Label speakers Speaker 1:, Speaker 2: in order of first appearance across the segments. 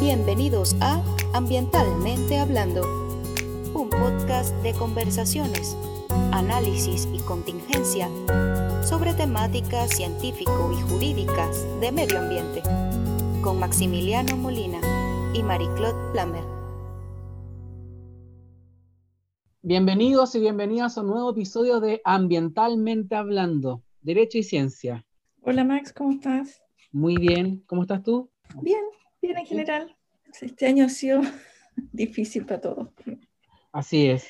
Speaker 1: Bienvenidos a Ambientalmente Hablando, un podcast de conversaciones, análisis y contingencia sobre temáticas científico y jurídicas de medio ambiente, con Maximiliano Molina y Marie-Claude Plamer.
Speaker 2: Bienvenidos y bienvenidas a un nuevo episodio de Ambientalmente Hablando, Derecho y Ciencia.
Speaker 3: Hola Max, ¿cómo estás?
Speaker 2: Muy bien, ¿cómo estás tú?
Speaker 3: Bien, bien en general. Este año ha sido difícil para todos.
Speaker 2: Así es.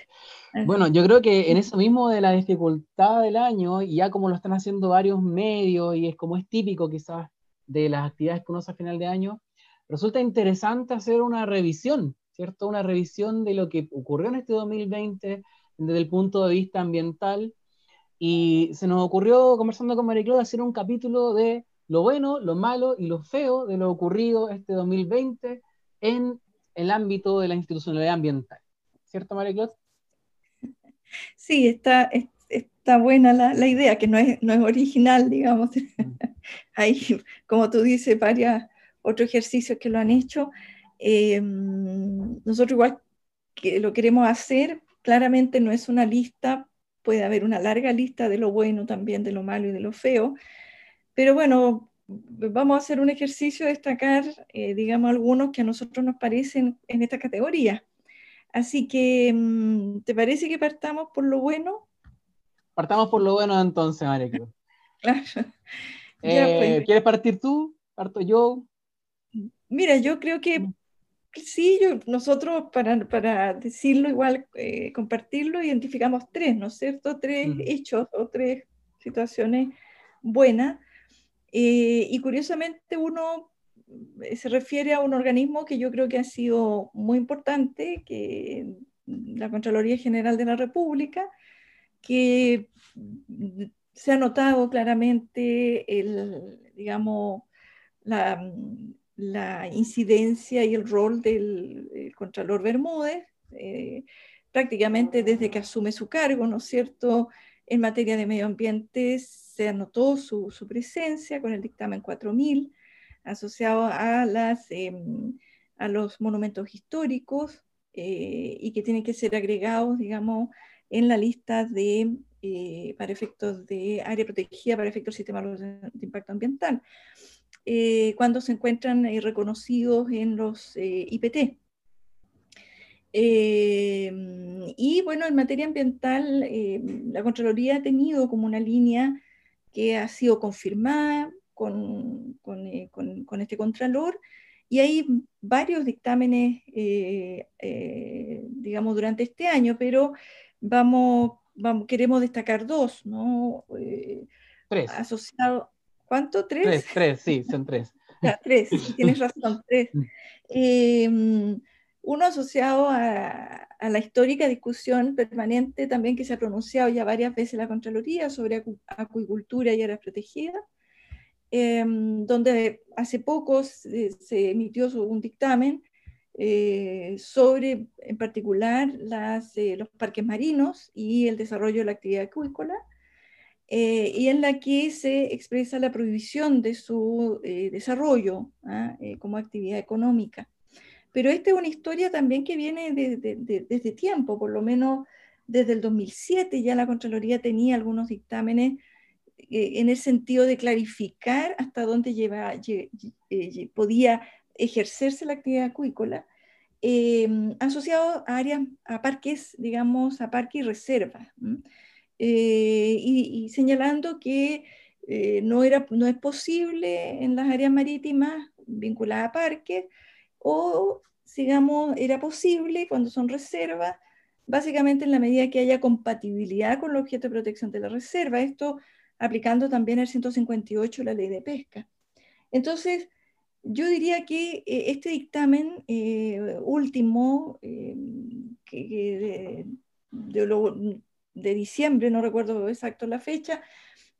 Speaker 2: Bueno, yo creo que en eso mismo de la dificultad del año, y ya como lo están haciendo varios medios, y es como es típico quizás de las actividades que uno hace a final de año, resulta interesante hacer una revisión, ¿cierto? Una revisión de lo que ocurrió en este 2020 desde el punto de vista ambiental. Y se nos ocurrió, conversando con María hacer un capítulo de lo bueno, lo malo y lo feo de lo ocurrido este 2020 en el ámbito de la institucionalidad ambiental. ¿Cierto, María Claude?
Speaker 3: Sí, está, está buena la, la, idea, que no es, no es original, digamos. Mm. Hay, como tú dices, varios otros ejercicios que lo han hecho. Eh, nosotros igual que lo queremos hacer, claramente no es una lista, puede haber una larga lista de lo bueno también, de lo malo y de lo feo, pero bueno, vamos a hacer un ejercicio de destacar, eh, digamos, algunos que a nosotros nos parecen en esta categoría. Así que, mm, ¿te parece que partamos por lo bueno?
Speaker 2: Partamos por lo bueno entonces, María eh, pues. ¿Quieres partir tú? ¿Parto yo?
Speaker 3: Mira, yo creo que sí, yo, nosotros para, para decirlo igual, eh, compartirlo, identificamos tres, ¿no es cierto? Tres hechos o tres situaciones buenas eh, y curiosamente uno eh, se refiere a un organismo que yo creo que ha sido muy importante, que la Contraloría General de la República, que se ha notado claramente el, digamos, la, la incidencia y el rol del Contralor Bermúdez, eh, prácticamente desde que asume su cargo, ¿no es cierto?, en materia de medio ambiente se anotó su, presencia con el dictamen 4000 asociado em, a los monumentos históricos eh, y que tienen que ser agregados, digamos, en la lista de, eh, para efectos de área protegida, para efectos del sistema de impacto ambiental, eh, cuando se encuentran reconocidos en los IPT. y bueno, en materia ambiental, la Contraloría ha tenido como una línea que ha sido confirmada con, con, eh, con, este contralor y hay varios dictámenes, eh, eh, digamos, durante este año, pero vamos, vamos queremos destacar dos, ¿no?
Speaker 2: tres.
Speaker 3: Asociado, ¿cuánto? ¿Tres?
Speaker 2: Tres, tres, sí, son tres.
Speaker 3: tres, tienes razón, tres. Uno asociado a, a la histórica discusión permanente también que se ha pronunciado ya varias veces la Contraloría sobre acuicultura y áreas protegidas, em, donde hace poco se, emitió un dictamen eh, sobre, en particular, las, eh, los parques marinos y el desarrollo de la actividad acuícola, eh, y en la que se expresa la prohibición de su desarrollo ¿ah? como actividad económica. Pero esta es una historia también que viene desde tiempo, por lo menos desde el 2007 ya la Contraloría tenía algunos dictámenes eh, en el sentido de clarificar hasta dónde lleva, eh, podía ejercerse la actividad acuícola, em, asociado a áreas, a parques, digamos, a parques y reservas, eh, y, señalando que no, era, no es posible en las áreas marítimas vinculadas a parques o digamos, era posible cuando son reservas, básicamente en la medida que haya compatibilidad con el objeto de protección de la reserva, esto aplicando también el 158, la ley de pesca. Entonces, yo diría que eh, este dictamen eh, último, eh, que, de, de, diciembre, no recuerdo exacto la fecha,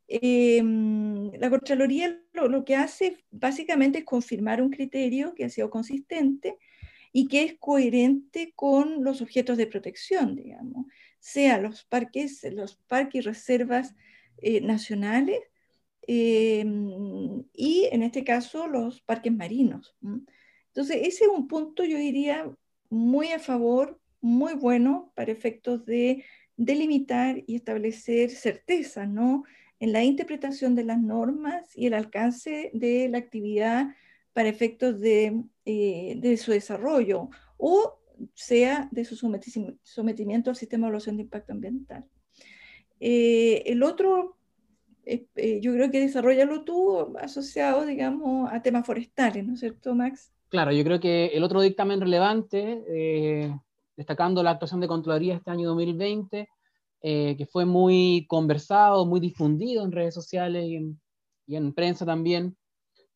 Speaker 3: la Contraloría lo, lo, que hace básicamente es confirmar un criterio que ha sido consistente y que es coherente con los objetos de protección, digamos, sea los parques, los parques y reservas eh, nacionales em, y en este caso los parques marinos. Entonces, ese es un punto, yo diría, muy a favor, muy bueno para efectos de delimitar y establecer certezas, ¿no? En la interpretación de las normas y el alcance de la actividad para efectos de, eh, de su desarrollo o sea de su sometimiento al sistema de evaluación de impacto ambiental. Eh, el otro, eh, yo creo que desarrollalo tú asociado, digamos, a temas forestales, ¿no es cierto, Max?
Speaker 2: Claro, yo creo que el otro dictamen relevante, eh, destacando la actuación de Contraloría este año 2020, eh, que fue muy conversado, muy difundido en redes sociales y en, y en, prensa también,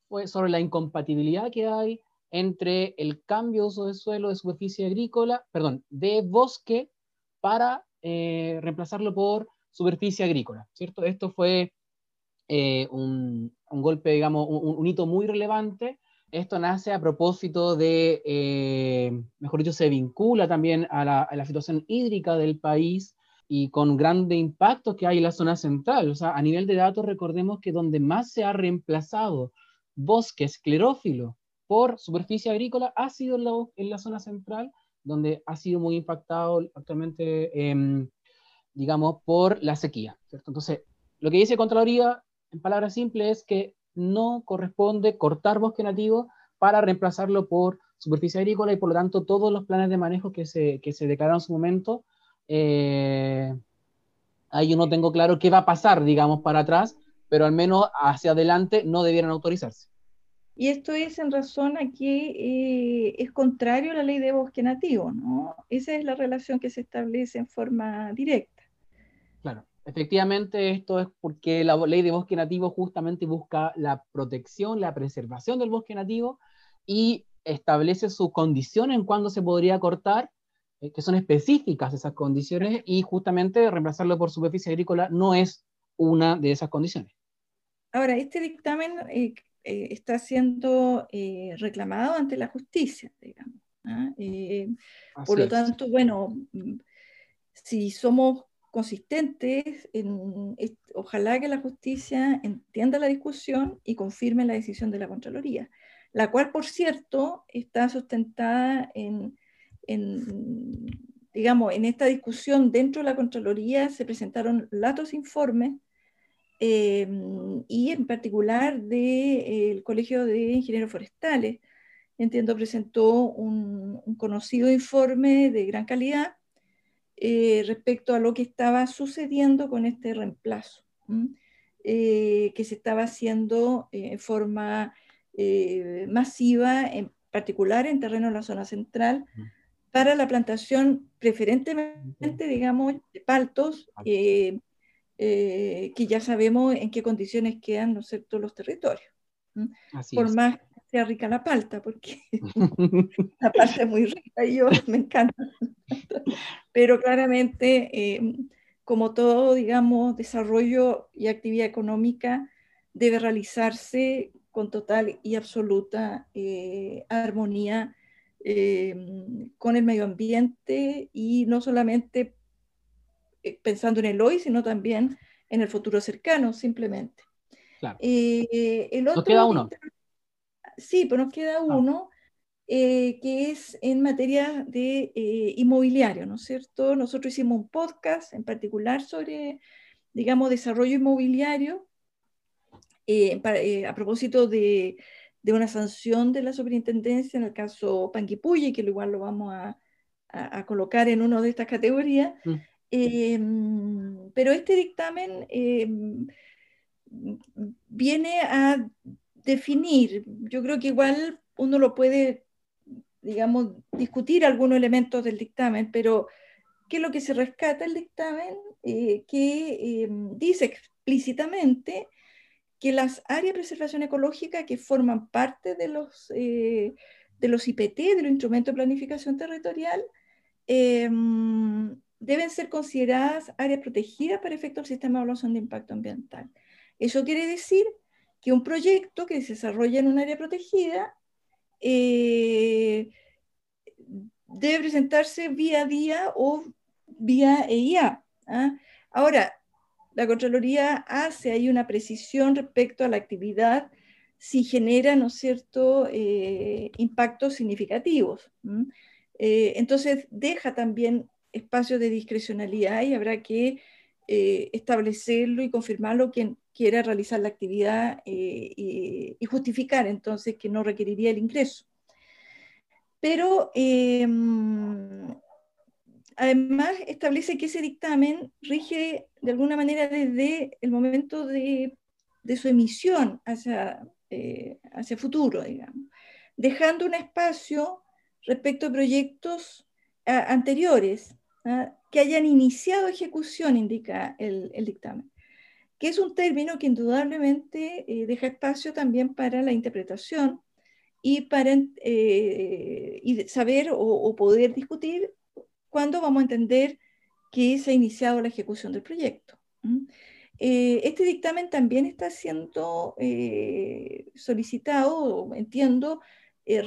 Speaker 2: fue sobre la incompatibilidad que hay entre el cambio de uso de suelo de superficie agrícola, perdón, de bosque para eh, reemplazarlo por superficie agrícola, ¿cierto? Esto fue un, un, golpe, digamos, un, un hito muy relevante esto nace a propósito de, eh, mejor dicho, se vincula también a la, situación hídrica del país y con grande impacto que hay en la zona central. O sea, a nivel de datos, recordemos que donde más se ha reemplazado bosque esclerófilo por superficie agrícola ha sido en la, zona central, donde ha sido muy impactado actualmente, em, digamos, por la sequía. Entonces, lo que dice Contraloría, en palabras simples, es que no corresponde cortar bosque nativo para reemplazarlo por superficie agrícola y por lo tanto todos los planes de manejo que se, que se declararon en su momento, eh, ahí yo no tengo claro qué va a pasar, digamos, para atrás, pero al menos hacia adelante no debieran autorizarse.
Speaker 3: Y esto es en razón a que eh, es contrario a la ley de bosque nativo, ¿no? Esa es la relación que se establece en forma directa.
Speaker 2: Claro. Efectivamente, esto es porque la ley de bosque nativo justamente busca la protección, la preservación del bosque nativo y establece su condición en cuándo se podría cortar, eh, que son específicas esas condiciones, y justamente reemplazarlo por superficie agrícola no es una de esas condiciones.
Speaker 3: Ahora, este dictamen eh, eh, está siendo reclamado ante la justicia, digamos. ¿ah? por lo tanto, bueno, si somos consistentes en, ojalá que la justicia entienda la discusión y confirme la decisión de la Contraloría, la cual, por cierto, está sustentada en, digamos, en esta discusión dentro de la Contraloría se presentaron latos informes eh, y en particular del eh, Colegio de Ingenieros Forestales, entiendo, presentó un conocido informe de gran calidad eh, respecto a lo que estaba sucediendo con este reemplazo, eh, que se estaba haciendo eh, en forma masiva, en particular en terreno de la zona central, para la plantación preferentemente, digamos, de paltos, que ya sabemos en qué condiciones quedan ¿no los territorios. Por más sea rica la palta, porque la palta es muy rica y yo me encanta. Pero claramente, eh, como todo, digamos, desarrollo y actividad económica debe realizarse con total y absoluta eh, armonía eh, con el medio ambiente y no solamente pensando en el hoy, sino también en el futuro cercano, simplemente.
Speaker 2: Claro. el otro queda uno
Speaker 3: sí, pero nos queda ah. uno eh, que es en materia de eh, inmobiliario, ¿no es cierto? Nosotros hicimos un podcast en particular sobre, digamos, desarrollo inmobiliario eh, a propósito de, una sanción de la superintendencia en el caso Panguipulli, que igual lo vamos a, colocar en una de estas categorías. Mm. Em, pero este dictamen em, viene a definir, yo creo que igual uno lo puede, digamos, discutir algunos elementos del dictamen, pero ¿qué es lo que se rescata el dictamen? Eh, que em, dice explícitamente que las áreas de preservación ecológica que forman parte de los, eh, de los IPT, de los instrumentos de planificación territorial, em, deben ser consideradas áreas protegidas para efectos del sistema de evaluación de impacto ambiental. Eso quiere decir que un proyecto que se desarrolla en un área protegida eh, debe presentarse vía día o vía EIA. ¿ah? Ahora, la Contraloría hace ahí una precisión respecto a la actividad si genera, ¿no es cierto?, eh, impactos significativos. Eh, entonces, deja también espacios de discrecionalidad y habrá que eh, establecerlo y confirmarlo quien quiera realizar la actividad y, justificar entonces que no requeriría el ingreso. Pero em, además establece que ese dictamen rige de alguna manera desde el momento de, de su emisión hacia eh, hacia futuro, digamos, dejando un espacio respecto a proyectos anteriores ¿ah? que hayan iniciado ejecución, indica el, dictamen, que es un término que indudablemente eh, deja espacio también para la interpretación y para eh, y saber o, poder discutir cuándo vamos a entender que se ha iniciado la ejecución del proyecto. Eh, este dictamen también está siendo eh, solicitado, entiendo, eh,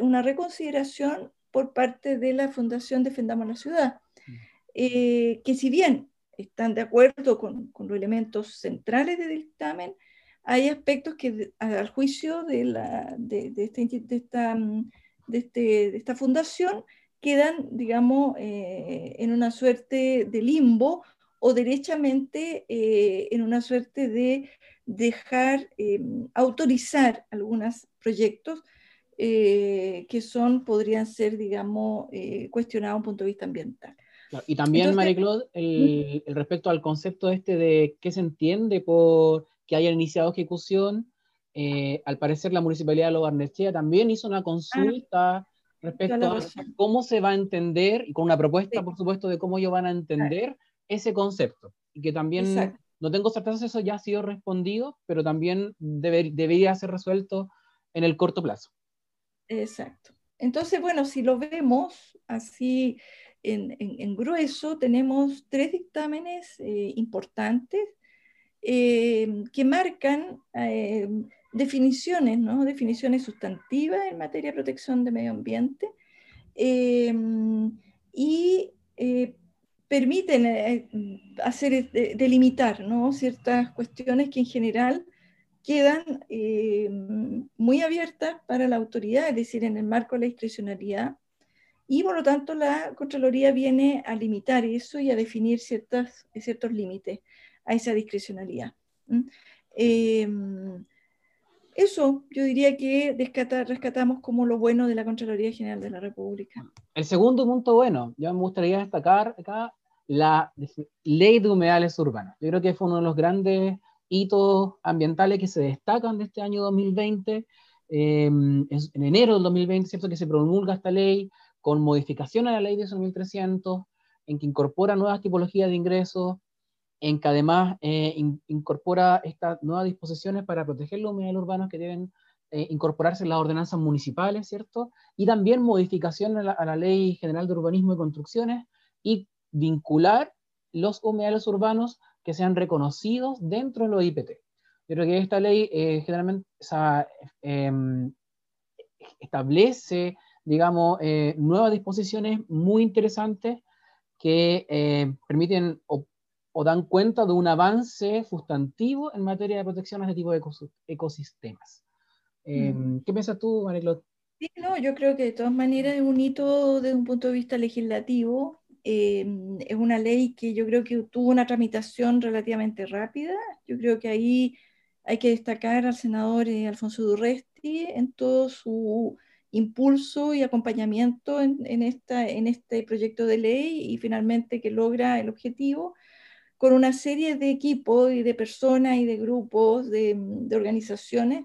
Speaker 3: una reconsideración por parte de la Fundación Defendamos la Ciudad, mm. que si bien están de acuerdo con, los elementos centrales del dictamen, hay aspectos que al juicio de, la, de, este, esta, mm, este, de, esta fundación quedan, digamos, en una suerte de limbo o derechamente eh, en una suerte de dejar, eh, autorizar algunos proyectos eh, que son, podrían ser, digamos, cuestionados desde un punto de vista ambiental.
Speaker 2: y también, Marie-Claude, el, respecto al concepto este de qué se entiende por que haya iniciado ejecución, al parecer la Municipalidad de Lobarnechea también hizo una consulta ah, respecto a cómo se va a entender, y con una propuesta, por supuesto, de cómo ellos van a entender ese concepto. Y que también, no tengo certeza si eso ya ha sido respondido, pero también debería ser resuelto en el corto plazo.
Speaker 3: Exacto. Entonces, bueno, si lo vemos así en, grueso, tenemos tres dictámenes eh, importantes eh, que marcan eh, definiciones, ¿no? definiciones sustantivas en materia de protección de medio ambiente y permiten eh, hacer, eh, delimitar ¿no? ciertas cuestiones que en general quedan eh, muy abiertas para la autoridad, es decir, en el marco de la discrecionalidad, y por lo tanto la Contraloría viene a limitar eso y a definir ciertas, ciertos límites a esa discrecionalidad. Em, eso yo diría que rescatamos como lo bueno de la Contraloría General de la República.
Speaker 2: El segundo punto bueno, yo me gustaría destacar acá la ley de humedales urbanos. Yo creo que fue uno de los grandes hitos ambientales que se destacan de este año 2020. Em, en enero del 2020, ¿cierto? Que se promulga esta ley con modificación a la ley de 1300, en que incorpora nuevas tipologías de ingresos, en que además eh, incorpora estas nuevas disposiciones para proteger los humedales urbanos que deben eh, incorporarse en las ordenanzas municipales, ¿cierto? Y también modificación a la, Ley General de Urbanismo y Construcciones y vincular los humedales urbanos que sean reconocidos dentro de los IPT. Yo creo que esta ley eh, generalmente em, establece, digamos, nuevas disposiciones muy interesantes que permiten o, dan cuenta de un avance sustantivo en materia de protección a este tipo de ecosistemas. Em, mm. ¿Qué piensas tú, María
Speaker 3: Sí, no, yo creo que de todas maneras es un hito desde un punto de vista legislativo Em, es una ley que yo creo que tuvo una tramitación relativamente rápida. Yo creo que ahí hay que destacar al senador eh, Alfonso Durresti en todo su impulso y acompañamiento en, esta, en este proyecto de ley y finalmente que logra el objetivo con una serie de equipos y de personas y de grupos, de, organizaciones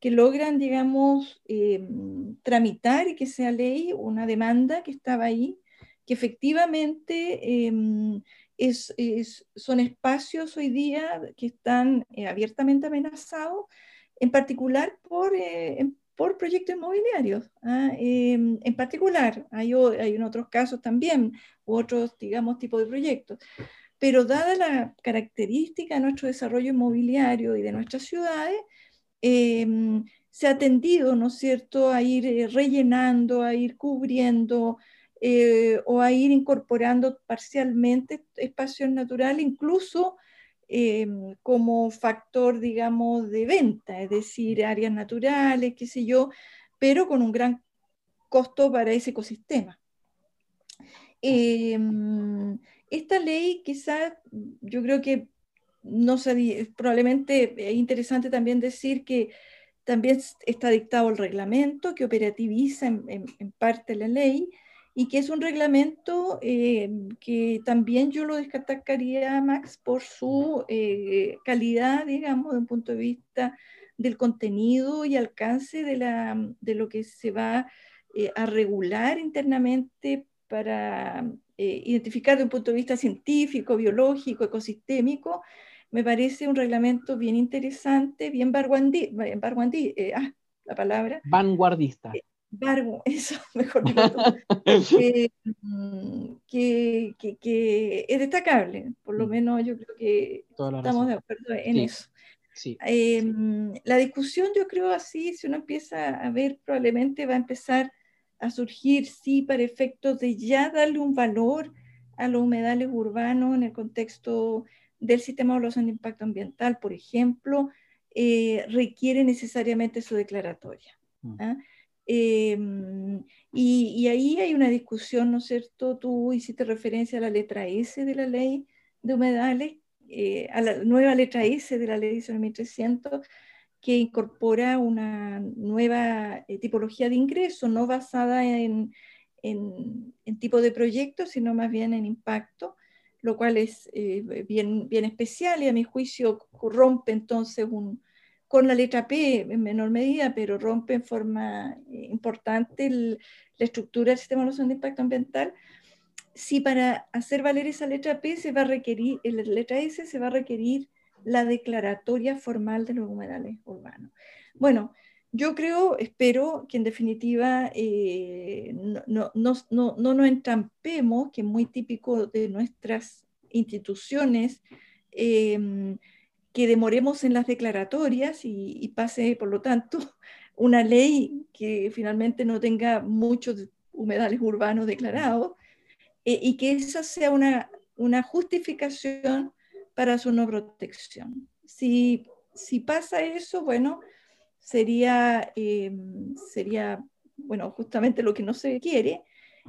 Speaker 3: que logran, digamos, em, tramitar y que sea ley una demanda que estaba ahí que efectivamente em, es, son espacios hoy día que están eh, abiertamente amenazados, en particular por, eh, por proyectos inmobiliarios. ¿ah? Em, en particular, hay, hay otros casos también, otros, digamos, tipos de proyectos. Pero dada la característica de nuestro desarrollo inmobiliario y de nuestras ciudades, em, se ha tendido, ¿no es cierto?, a ir eh, rellenando, a ir cubriendo eh, o a ir incorporando parcialmente espacios naturales, incluso em, como factor, digamos, de venta, es decir, áreas naturales, qué sé yo, pero con un gran costo para ese ecosistema. Em, esta ley quizás, yo creo que no sabía, probablemente es interesante también decir que también está dictado el reglamento que operativiza en, parte la ley y que es un reglamento eh, que también yo lo destacaría, Max, por su eh, calidad, digamos, de un punto de vista del contenido y alcance de, la, de lo que se va eh, a regular internamente para identificar de un punto de vista científico, biológico, ecosistémico, me parece un reglamento bien interesante, bien vanguardista, eh, ah, la palabra.
Speaker 2: Vanguardista. Eh,
Speaker 3: eso, mejor dicho. Eh, mm, que, que, es destacable, por lo mm. menos yo creo que estamos de acuerdo en eso. Em, la discusión yo creo así, si uno empieza a ver, probablemente va a empezar a surgir, sí, para efectos de ya darle un valor a los humedales urbanos en el contexto del sistema de evaluación de impacto ambiental, por ejemplo, eh, requiere necesariamente su declaratoria. Mm. ¿ah? Em, y, ahí hay una discusión, ¿no es cierto? Tú hiciste referencia a la letra S de la ley de humedales, eh, a la nueva letra S de la ley 1300, que incorpora una nueva eh, tipología de ingreso, no basada en, en, en, tipo de proyecto, sino más bien en impacto, lo cual es eh, bien, bien especial y a mi juicio rompe entonces un, con la letra P en menor medida, pero rompe en forma eh, importante la estructura del sistema de evaluación de impacto ambiental. Si para hacer valer esa letra P se va a requerir, la letra S se va a requerir la declaratoria formal de los humedales urbanos. Bueno, yo creo, espero que en definitiva eh, no, no, no, no, nos entrampemos, que es muy típico de nuestras instituciones, em, que demoremos en las declaratorias y, pase, por lo tanto, una ley que finalmente no tenga muchos humedales urbanos declarados eh, y que esa sea una, una justificación para su no protección. Si, si pasa eso, bueno, sería, eh, sería, bueno, justamente lo que no se quiere.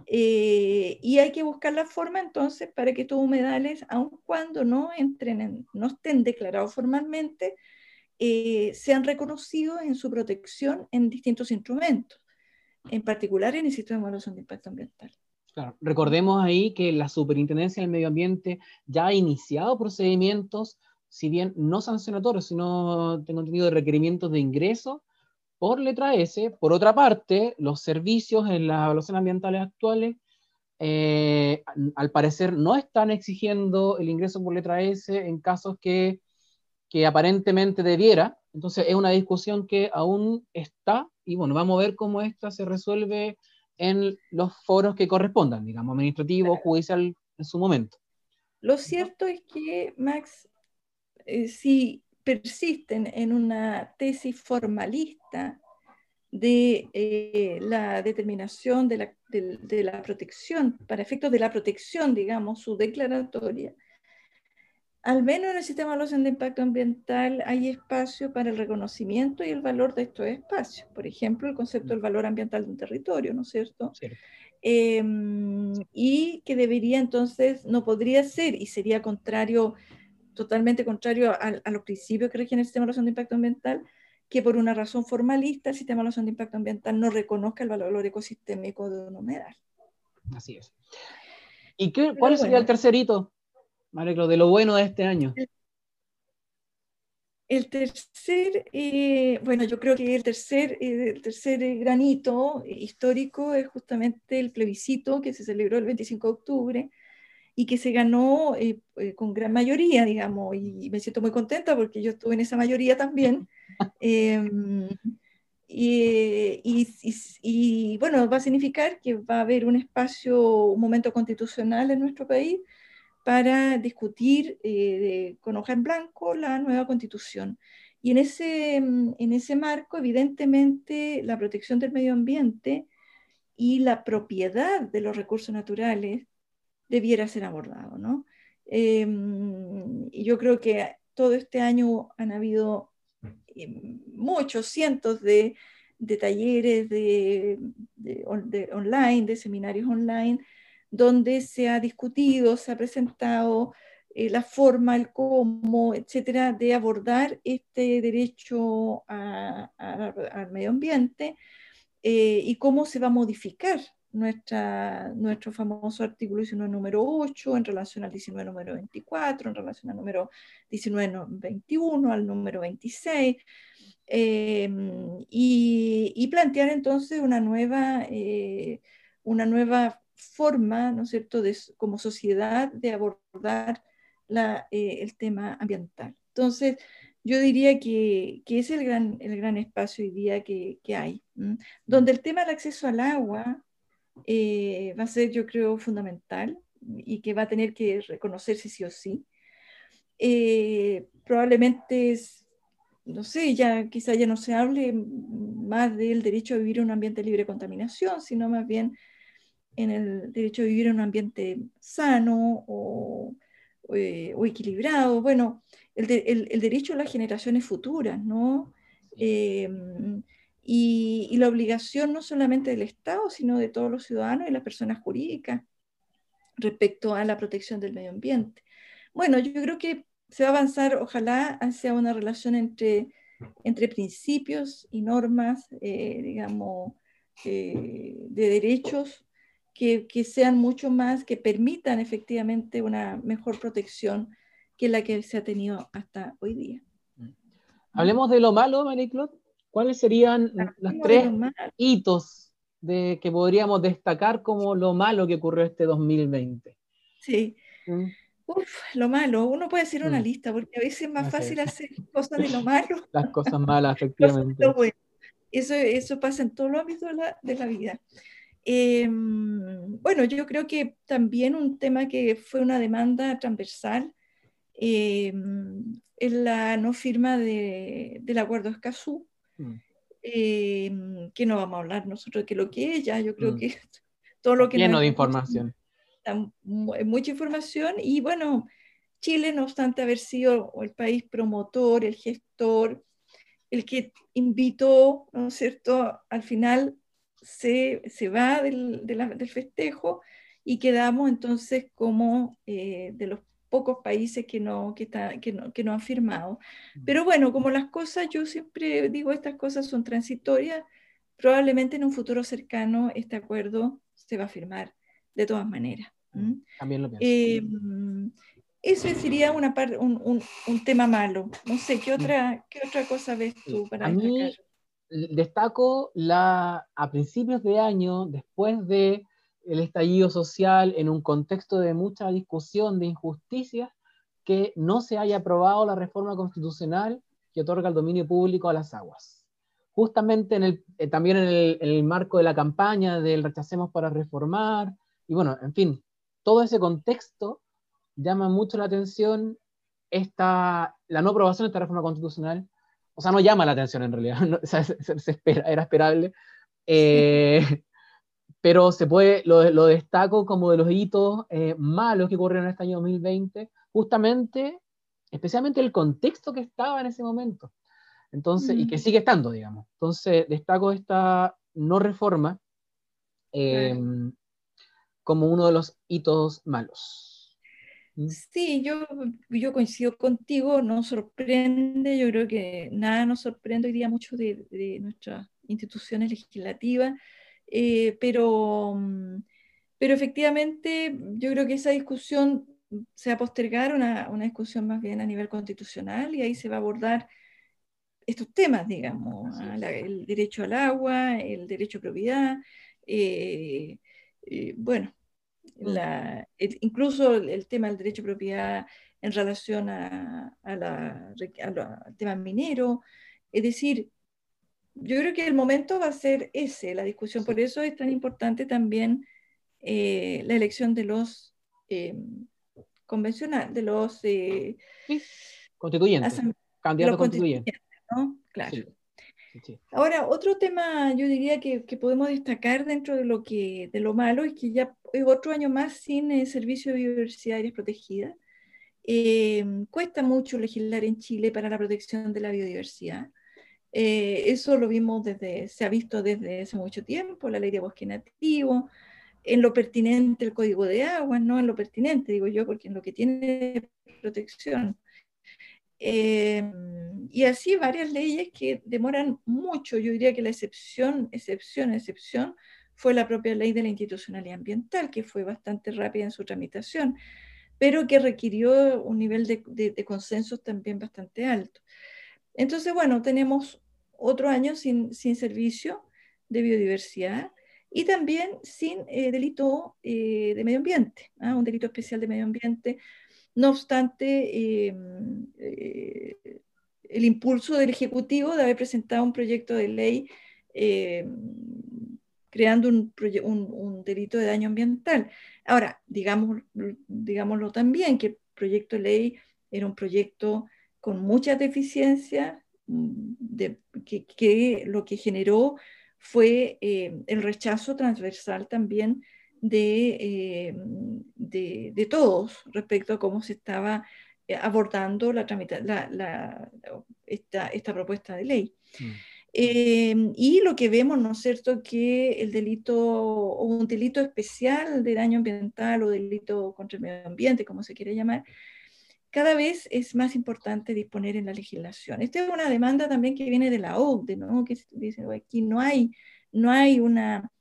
Speaker 3: Eh, y hay que buscar la forma entonces para que estos humedales, aun cuando no, entren no estén declarados formalmente, eh, sean reconocidos en su protección en distintos instrumentos, en particular en el sistema de evaluación de impacto ambiental.
Speaker 2: Recordemos ahí que la Superintendencia del Medio Ambiente ya ha iniciado procedimientos si bien no sancionatorios, sino tengo entendido de requerimientos de ingreso por letra S. Por otra parte, los servicios en las evaluaciones ambientales actuales, eh, al parecer, no están exigiendo el ingreso por letra S en casos que, que aparentemente debiera. Entonces, es una discusión que aún está y bueno, vamos a ver cómo esta se resuelve en los foros que correspondan, digamos, administrativo, judicial en su momento.
Speaker 3: Lo cierto es que, Max, eh, si persisten en una tesis formalista de eh, la determinación de la, de, la, protección, para efectos de la protección, digamos, su declaratoria, al menos en el sistema de evaluación de impacto ambiental hay espacio para el reconocimiento y el valor de estos espacios. Por ejemplo, el concepto del valor ambiental de un territorio, ¿no es cierto? Em, y que debería entonces, no podría ser y sería contrario totalmente contrario a, los principios que rigen el sistema de evaluación de impacto ambiental, que por una razón formalista el sistema de evaluación de impacto ambiental no reconozca el valor ecosistémico de un humedal.
Speaker 2: Así es. ¿Y qué, cuál sería el tercer hito, Mareclo, de lo bueno de este año?
Speaker 3: El, tercer, eh, bueno, yo creo que el tercer, eh, el tercer granito histórico es justamente el plebiscito que se celebró el 25 de octubre, y que se ganó eh, eh, con gran mayoría, digamos, y me siento muy contenta porque yo estuve en esa mayoría también. Em, y, y, bueno, va a significar que va a haber un espacio, un momento constitucional en nuestro país para discutir eh, con hoja en blanco la nueva constitución. Y en ese, en ese marco, evidentemente, la protección del medio ambiente y la propiedad de los recursos naturales debiera ser abordado, ¿no? Em, y yo creo que todo este año han habido em, muchos, cientos de, talleres de, online, de seminarios online, donde se ha discutido, se ha presentado eh, la forma, el cómo, etcétera, de abordar este derecho al medio ambiente eh, y cómo se va a modificar nuestra, nuestro famoso artículo 19 número 8 en relación al 19 número 24, en relación al número 19 21, al número 26, em, y, plantear entonces una nueva, eh, una nueva forma, ¿no es cierto?, de, como sociedad de abordar la, eh, el tema ambiental. Entonces, yo diría que, que es el gran, el gran espacio hoy día que, que hay, donde el tema del acceso al agua eh, va a ser, yo creo, fundamental y que va a tener que reconocerse sí o sí. Eh, probablemente, no sé, ya quizá ya no se hable más del derecho a vivir en un ambiente libre de contaminación, sino más bien en el derecho a vivir en un ambiente sano o, eh, o equilibrado. Bueno, el, el, derecho a las generaciones futuras, ¿no? y, la obligación no solamente del Estado, sino de todos los ciudadanos y las personas jurídicas respecto a la protección del medio ambiente. Bueno, yo creo que se va a avanzar, ojalá, hacia una relación entre, entre principios y normas, eh, digamos, eh, de derechos que, que, sean mucho más, que permitan efectivamente una mejor protección que la que se ha tenido hasta hoy día.
Speaker 2: Hablemos de lo malo, Mariclot. ¿Cuáles serían los tres hitos de, que podríamos destacar como lo malo que ocurrió este 2020?
Speaker 3: Sí. ¿Mm? Uf, lo malo. Uno puede hacer una mm. lista porque a veces es más fácil hacer cosas de lo malo.
Speaker 2: Las cosas malas, efectivamente.
Speaker 3: Eso, eso pasa en todos los ámbitos de la, de la vida. Em, bueno, yo creo que también un tema que fue una demanda transversal em, es la no firma de, del acuerdo Escazú, Mm. Em, que no vamos a hablar nosotros de lo que es ya, yo creo mm. que todo lo que...
Speaker 2: Lleno de información.
Speaker 3: Mucha información y bueno, Chile, no obstante haber sido el país promotor, el gestor, el que invitó, ¿no es cierto?, al final se, se va del, del, festejo y quedamos entonces como eh, de los pocos países que no, que, está, que, no, que no han firmado. Pero bueno, como las cosas, yo siempre digo, estas cosas son transitorias, probablemente en un futuro cercano este acuerdo se va a firmar de todas maneras.
Speaker 2: Mm, también lo pienso.
Speaker 3: Eh, eso sería una un, un, un, tema malo. No sé, ¿qué otra, qué otra cosa ves tú para
Speaker 2: a Mí, destaco la, a principios de año, después de el estallido social en un contexto de mucha discusión de injusticias, que no se haya aprobado la reforma constitucional que otorga el dominio público a las aguas. Justamente en el, eh, también en el, marco de la campaña del rechacemos para reformar, y bueno, en fin, todo ese contexto llama mucho la atención esta, la no aprobación de esta reforma constitucional, o sea, no llama la atención en realidad, se, espera, era esperable, eh, pero se puede, lo, lo, destaco como de los hitos eh, malos que ocurrieron en este año 2020, justamente, especialmente el contexto que estaba en ese momento, entonces, y que mm. sigue estando, digamos. Entonces, destaco esta no reforma em, como uno de los hitos malos.
Speaker 3: Sí, yo, yo coincido contigo, nos sorprende, yo creo que nada nos sorprende hoy día mucho de, de nuestras instituciones legislativas, eh, pero, mm, pero efectivamente yo creo que esa discusión se va a postergar una, una, discusión más bien a nivel constitucional y ahí se va a abordar estos temas, digamos, el derecho al agua, el derecho a propiedad, eh, eh, bueno, la, incluso el, tema del derecho a propiedad en relación a, a la, al tema minero, es decir, yo creo que el momento va a ser ese, la discusión. Por eso es tan importante también eh, la elección de los eh, convencionales, de los
Speaker 2: eh, constituyentes, candidatos constituyentes.
Speaker 3: ¿no? Claro. Ahora, otro tema yo diría que, podemos destacar dentro de lo, que, de lo malo es que ya es otro año más sin servicio de biodiversidad protegida. Eh, cuesta mucho legislar en Chile para la protección de la biodiversidad. Eh, eso lo vimos desde, se ha visto desde hace mucho tiempo, la ley de bosque nativo, en lo pertinente el código de agua, no en lo pertinente, digo yo, porque en lo que tiene protección. Eh, y así varias leyes que demoran mucho, yo diría que la excepción, excepción, excepción, fue la propia ley de la institucionalidad ambiental, que fue bastante rápida en su tramitación, pero que requirió un nivel de, de, consenso también bastante alto. Entonces, bueno, tenemos otro año sin, sin servicio de biodiversidad y también sin eh, delito eh, de medio ambiente, ¿ah? un delito especial de medio ambiente. No obstante, em, eh, el impulso del Ejecutivo de haber presentado un proyecto de ley em, creando un, un, delito de daño ambiental. Ahora, digamos, digámoslo también, que el proyecto de ley era un proyecto con muchas deficiencias, mm, de, que, lo que generó fue eh, el rechazo transversal también de, eh, de, todos respecto a cómo se estaba eh, abordando la, la, esta, esta, propuesta de ley. Mm. Em, y lo que vemos, ¿no es cierto?, que el delito o un delito especial de daño ambiental o delito contra el medio ambiente, como se quiere llamar, cada vez es más importante disponer en la legislación. Esta es una demanda también que viene de la OCDE, ¿no? que dice aquí no hay, no hay una,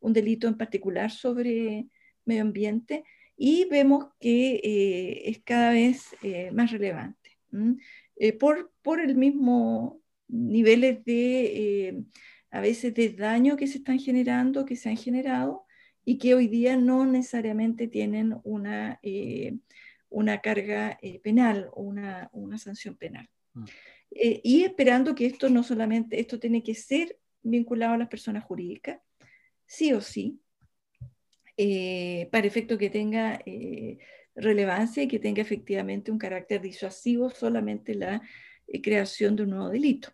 Speaker 3: un delito en particular sobre medio ambiente y vemos que eh, es cada vez eh, más relevante eh, por, por el mismo niveles de, eh, a veces, de daño que se están generando, que se han generado y que hoy día no necesariamente tienen una, eh, una carga eh, penal o una, una, sanción penal. Mm. y esperando que esto no solamente, esto tiene que ser vinculado a las personas jurídicas, sí o sí, para efecto que tenga relevancia y que tenga efectivamente un carácter disuasivo solamente la creación de un nuevo delito.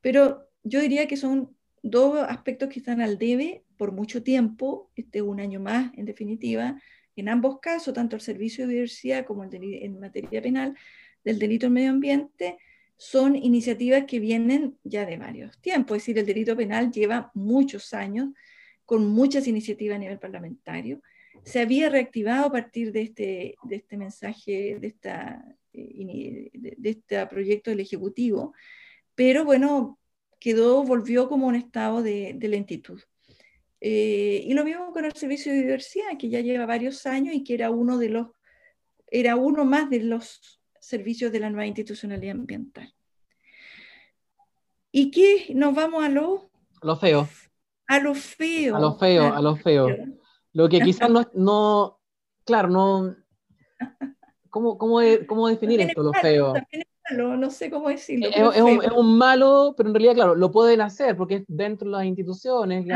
Speaker 3: Pero yo diría que son dos aspectos que están al debe por mucho tiempo, este un año más en definitiva, en ambos casos, tanto el servicio de diversidad como el en materia penal del delito en medio ambiente, son iniciativas que vienen ya de varios tiempos, es decir, el delito penal lleva muchos años con muchas iniciativas a nivel parlamentario. Se había reactivado a partir de este, de este mensaje, de, esta, eh, de este proyecto del Ejecutivo, pero bueno, quedó, volvió como un estado de, lentitud. Eh, y lo mismo con el servicio de diversidad, que ya lleva varios años y que era uno de los, era uno más de los servicios de la nueva institucionalidad ambiental. ¿Y qué? Nos vamos a lo...
Speaker 2: Lo feo.
Speaker 3: A lo feo.
Speaker 2: A lo feo, a lo feo. Lo que quizás no, no, claro, no... ¿Cómo, cómo, cómo definir esto, lo feo?
Speaker 3: No sé cómo decirlo.
Speaker 2: Es, un, malo, pero en realidad, claro, lo pueden hacer porque es dentro de las instituciones,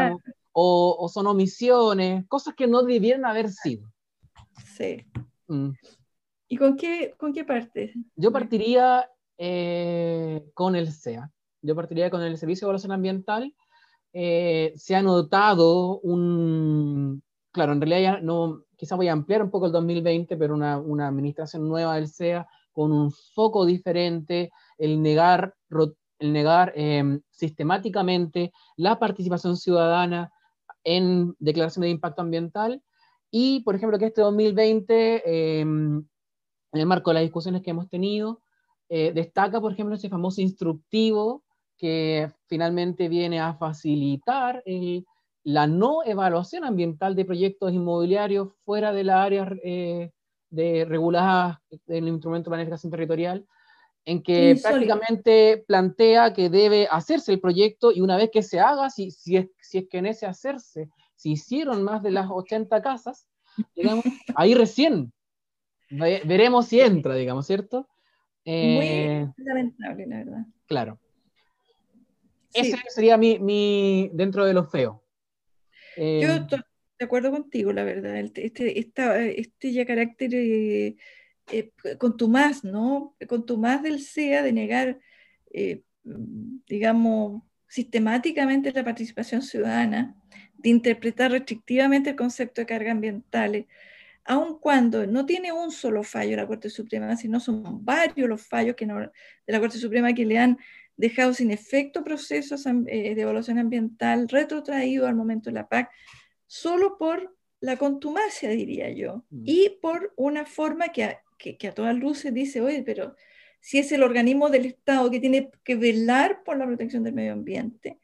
Speaker 2: o, son omisiones, cosas que no debieran haber sido.
Speaker 3: Sí. Mm. ¿Y con qué, con qué parte?
Speaker 2: Yo partiría eh, con el SEA. Yo partiría con el Servicio de Evaluación Ambiental. Eh, se ha notado un, claro, en realidad ya no, quizá voy a ampliar un poco el 2020, pero una, una administración nueva del SEA con un foco diferente, el negar, el negar em, sistemáticamente la participación ciudadana en declaraciones de impacto ambiental. Y, por ejemplo, que este 2020, em, en el marco de las discusiones que hemos tenido, eh, destaca, por ejemplo, ese famoso instructivo que finalmente viene a facilitar la no evaluación ambiental de proyectos inmobiliarios fuera de la área eh, de reguladas del instrumento de planificación territorial, en que prácticamente plantea que debe hacerse el proyecto y una vez que se haga, si, si, es, si es que en ese hacerse se hicieron más de las 80 casas, digamos, ahí recién veremos si entra, digamos, ¿cierto?
Speaker 3: Eh, Muy lamentable, la verdad.
Speaker 2: Claro. Ese sería mi, mi, dentro de lo feo.
Speaker 3: Yo eh, de acuerdo contigo, la verdad. Este, este ya carácter eh, eh, con tu más, ¿no? Con tu más del SEA de negar, eh, digamos, sistemáticamente la participación ciudadana, de interpretar restrictivamente el concepto de carga ambientales, aun cuando no tiene un solo fallo la Corte Suprema, sino son varios los fallos que de la Corte Suprema que le han dejado sin efecto procesos eh, de evaluación ambiental, retrotraído al momento de la PAC, solo por la contumacia, diría yo, mm. y por una forma que a, que, a todas luces dice, oye, pero si es el organismo del Estado que tiene que velar por la protección del medio ambiente,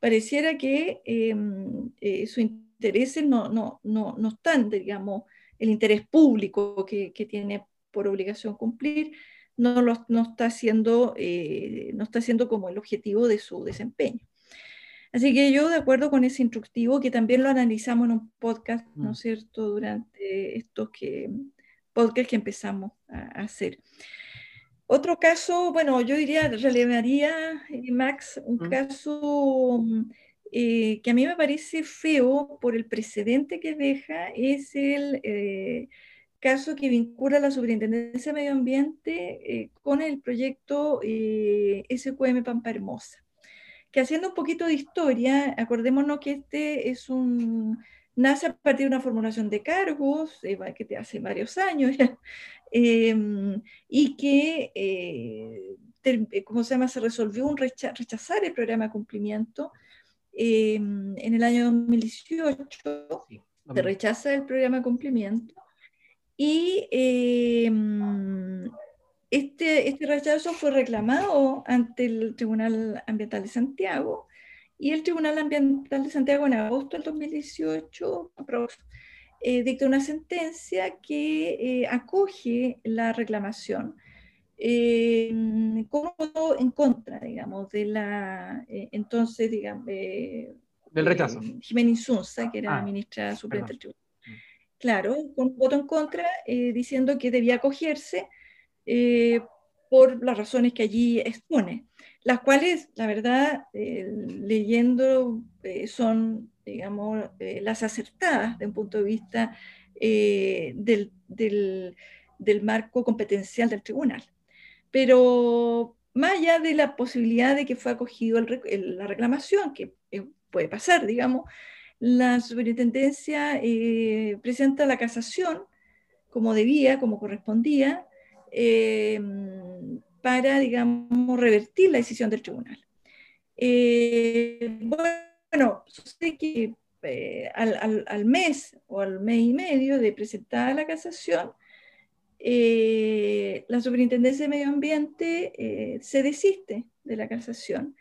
Speaker 3: pareciera que em, eh, sus intereses no, no, no, no están, digamos, el interés público que, tiene por obligación cumplir, no, lo, no, está haciendo, eh, no está siendo como el objetivo de su desempeño. Así que yo, de acuerdo con ese instructivo, que también lo analizamos en un podcast, ¿no es mm. cierto?, durante estos que, podcasts que empezamos a, hacer. Otro caso, bueno, yo diría, relevaría, eh, Max, un mm. caso eh, que a mí me parece feo por el precedente que deja, es el eh, caso que vincula la Superintendencia de Medio Ambiente con el proyecto SQM Pampa Hermosa. Que haciendo un poquito de historia, acordémonos que este es un, nace a partir de una formulación de cargos que te hace varios años em, y que, ¿cómo se llama?, se resolvió un rechazar el programa de cumplimiento Em, en el año 2018 se rechaza el programa de cumplimiento y em, este, este rechazo fue reclamado ante el Tribunal Ambiental de Santiago y el Tribunal Ambiental de Santiago en agosto del 2018 eh, dicta una sentencia que eh, acoge la reclamación eh, voto en contra, digamos, de la eh, entonces, digamos,
Speaker 2: del rechazo.
Speaker 3: Jiménez Insunza, que era la ah, ministra suplente del tribunal. Mm. Claro, con voto en contra, eh, diciendo que debía acogerse por las razones que allí expone, las cuales, la verdad, leyendo, son, digamos, las acertadas de un punto de vista del, del, del marco competencial del tribunal. Pero más allá de la posibilidad de que fue acogido la reclamación, que eh, puede pasar, digamos, la superintendencia eh, presenta la casación como debía, como correspondía, eh, para, digamos, revertir la decisión del tribunal. bueno, sucede que al, al, mes o al mes y medio de presentar la casación, eh, la Superintendencia de Medio Ambiente eh, se desiste de la casación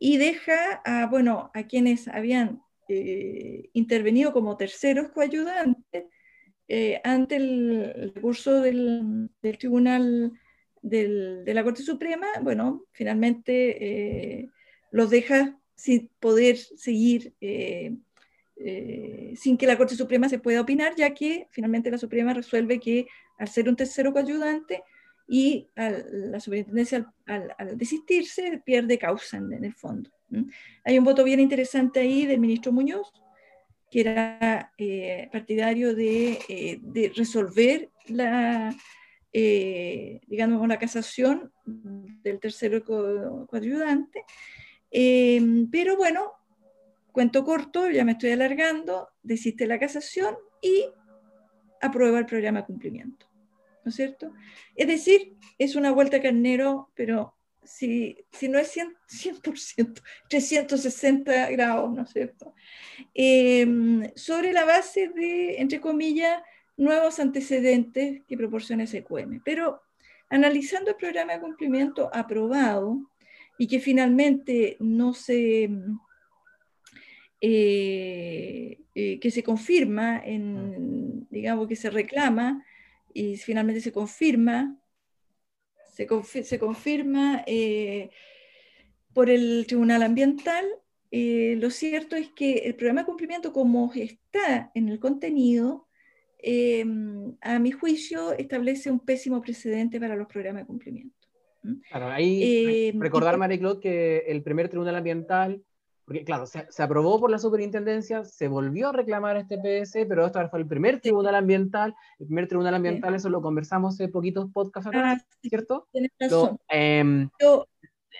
Speaker 3: y deja a, bueno, a quienes habían eh, intervenido como terceros coayudantes ante el, recurso del, Tribunal de la Corte Suprema, bueno, finalmente los deja sin poder seguir sin que la Corte Suprema se pueda opinar, ya que finalmente la Suprema resuelve que al ser un tercero coayudante y la superintendencia al, desistirse pierde causa en, el fondo. Hay un voto bien interesante ahí del ministro Muñoz, que era eh, partidario eh, de, resolver la, eh, digamos, la casación del tercero coayudante. pero bueno, cuento corto, ya me estoy alargando, desiste la casación y aprueba el programa de cumplimiento. ¿no es cierto? Es decir, es una vuelta carnero, pero si, si no es 100%, 100%, 360 grados, ¿no es cierto? Em, sobre la base de, entre comillas, nuevos antecedentes que proporciona SQM. Pero analizando el programa de cumplimiento aprobado y que finalmente no se, eh, eh, que se confirma, en, digamos que se reclama y finalmente se confirma, se, se confirma eh, por el Tribunal Ambiental. Eh, lo cierto es que el programa de cumplimiento, como está en el contenido, eh, a mi juicio establece un pésimo precedente para los programas de cumplimiento.
Speaker 2: Claro, ahí recordar, Marie-Claude, que el primer Tribunal Ambiental porque claro, se, aprobó por la superintendencia, se volvió a reclamar este PS, pero esto fue el primer tribunal ambiental, el primer tribunal ambiental, eso lo conversamos hace poquitos podcasts atrás, ah, ¿cierto? Em,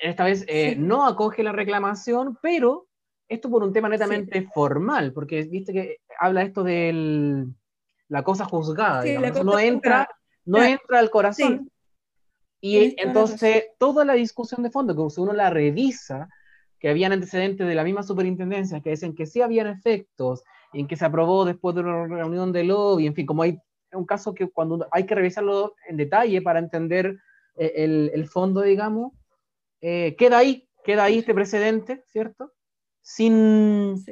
Speaker 2: esta vez eh, no acoge la reclamación, pero esto por un tema netamente formal, porque viste que habla esto del, la cosa juzgada, no entra, no entra al corazón. Y entonces toda la discusión de fondo, que si uno la revisa, que habían antecedentes de la misma superintendencia que dicen que sí habían efectos, en que se aprobó después de una reunión de lobby, en fin, como hay un caso que cuando hay que revisarlo en detalle para entender eh, el, el fondo, digamos, eh, queda ahí, queda ahí este precedente, ¿cierto? Sin,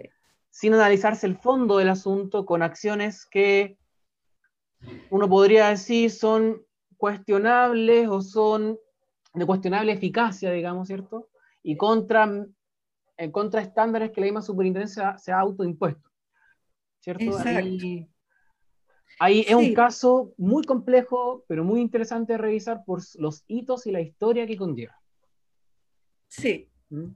Speaker 2: sin analizarse el fondo del asunto con acciones que uno podría decir son cuestionables o son de cuestionable eficacia, digamos, ¿cierto? Y contra, en contra estándares que la misma superintendencia se ha autoimpuesto, ¿cierto? Ahí, ahí es un caso muy complejo, pero muy interesante de revisar por los hitos y la historia que conlleva.
Speaker 3: Sí. ¿Mm?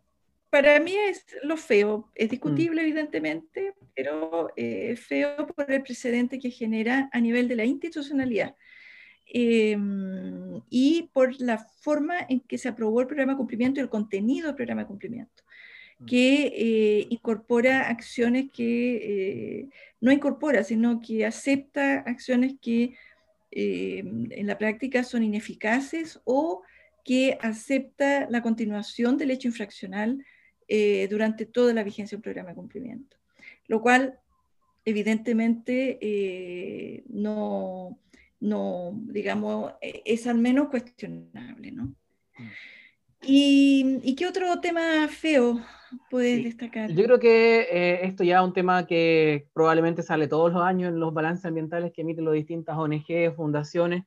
Speaker 3: Para mí es lo feo. Es discutible, mm. evidentemente, pero eh, feo por el precedente que genera a nivel de la institucionalidad. Em, y por la forma en que se aprobó el programa de cumplimiento y el contenido del programa de cumplimiento. Que eh, incorpora acciones que eh, no incorpora, sino que acepta acciones que em, en la práctica son ineficaces o que acepta la continuación del hecho infraccional eh, durante toda la vigencia del programa de cumplimiento, lo cual evidentemente eh, no, no, digamos, e, es al menos cuestionable, ¿no? Mm. ¿Y, qué otro tema feo puedes destacar?
Speaker 2: Yo creo que eh, esto ya es un tema que probablemente sale todos los años en los balances ambientales que emiten las distintas ONG, fundaciones,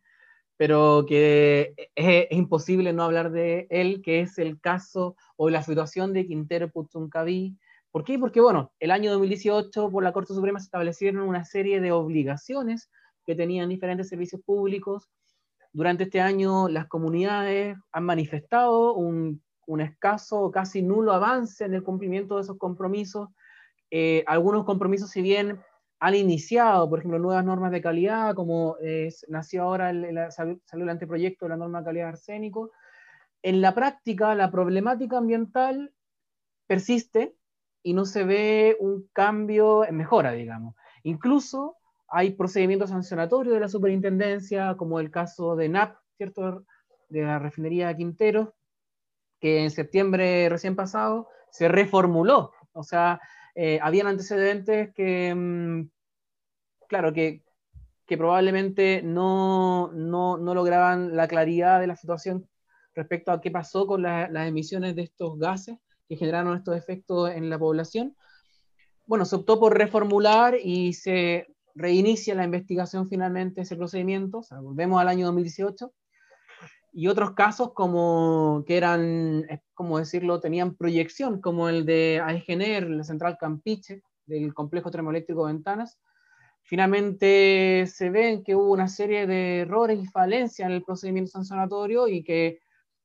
Speaker 2: pero que es, imposible no hablar de él, que es el caso o la situación de Quintero Putzuncaví. ¿Por qué? Porque, bueno, el año 2018 por la Corte Suprema se establecieron una serie de obligaciones que tenían diferentes servicios públicos. Durante este año las comunidades han manifestado un, un escaso casi nulo avance en el cumplimiento de esos compromisos. Eh, algunos compromisos, si bien han iniciado, por ejemplo, nuevas normas de calidad, como nació ahora, el, salió el anteproyecto de la norma de calidad arsénico. En la práctica, la problemática ambiental persiste y no se ve un cambio en mejora, digamos. Incluso hay procedimientos sancionatorios de la superintendencia, como el caso de NAP, ¿cierto? De la refinería Quintero, que en septiembre recién pasado se reformuló. O sea, eh, habían antecedentes que, mm, claro, que, que probablemente no, no, no, lograban la claridad de la situación respecto a qué pasó con las emisiones de estos gases que generaron estos efectos en la población. Bueno, se optó por reformular y se reinicia la investigación finalmente ese procedimiento, volvemos al año 2018, y otros casos como que eran, como decirlo, tenían proyección, como el de Aegener, la central Campiche, del complejo termoeléctrico Ventanas, finalmente se ven que hubo una serie de errores y falencias en el procedimiento sancionatorio y que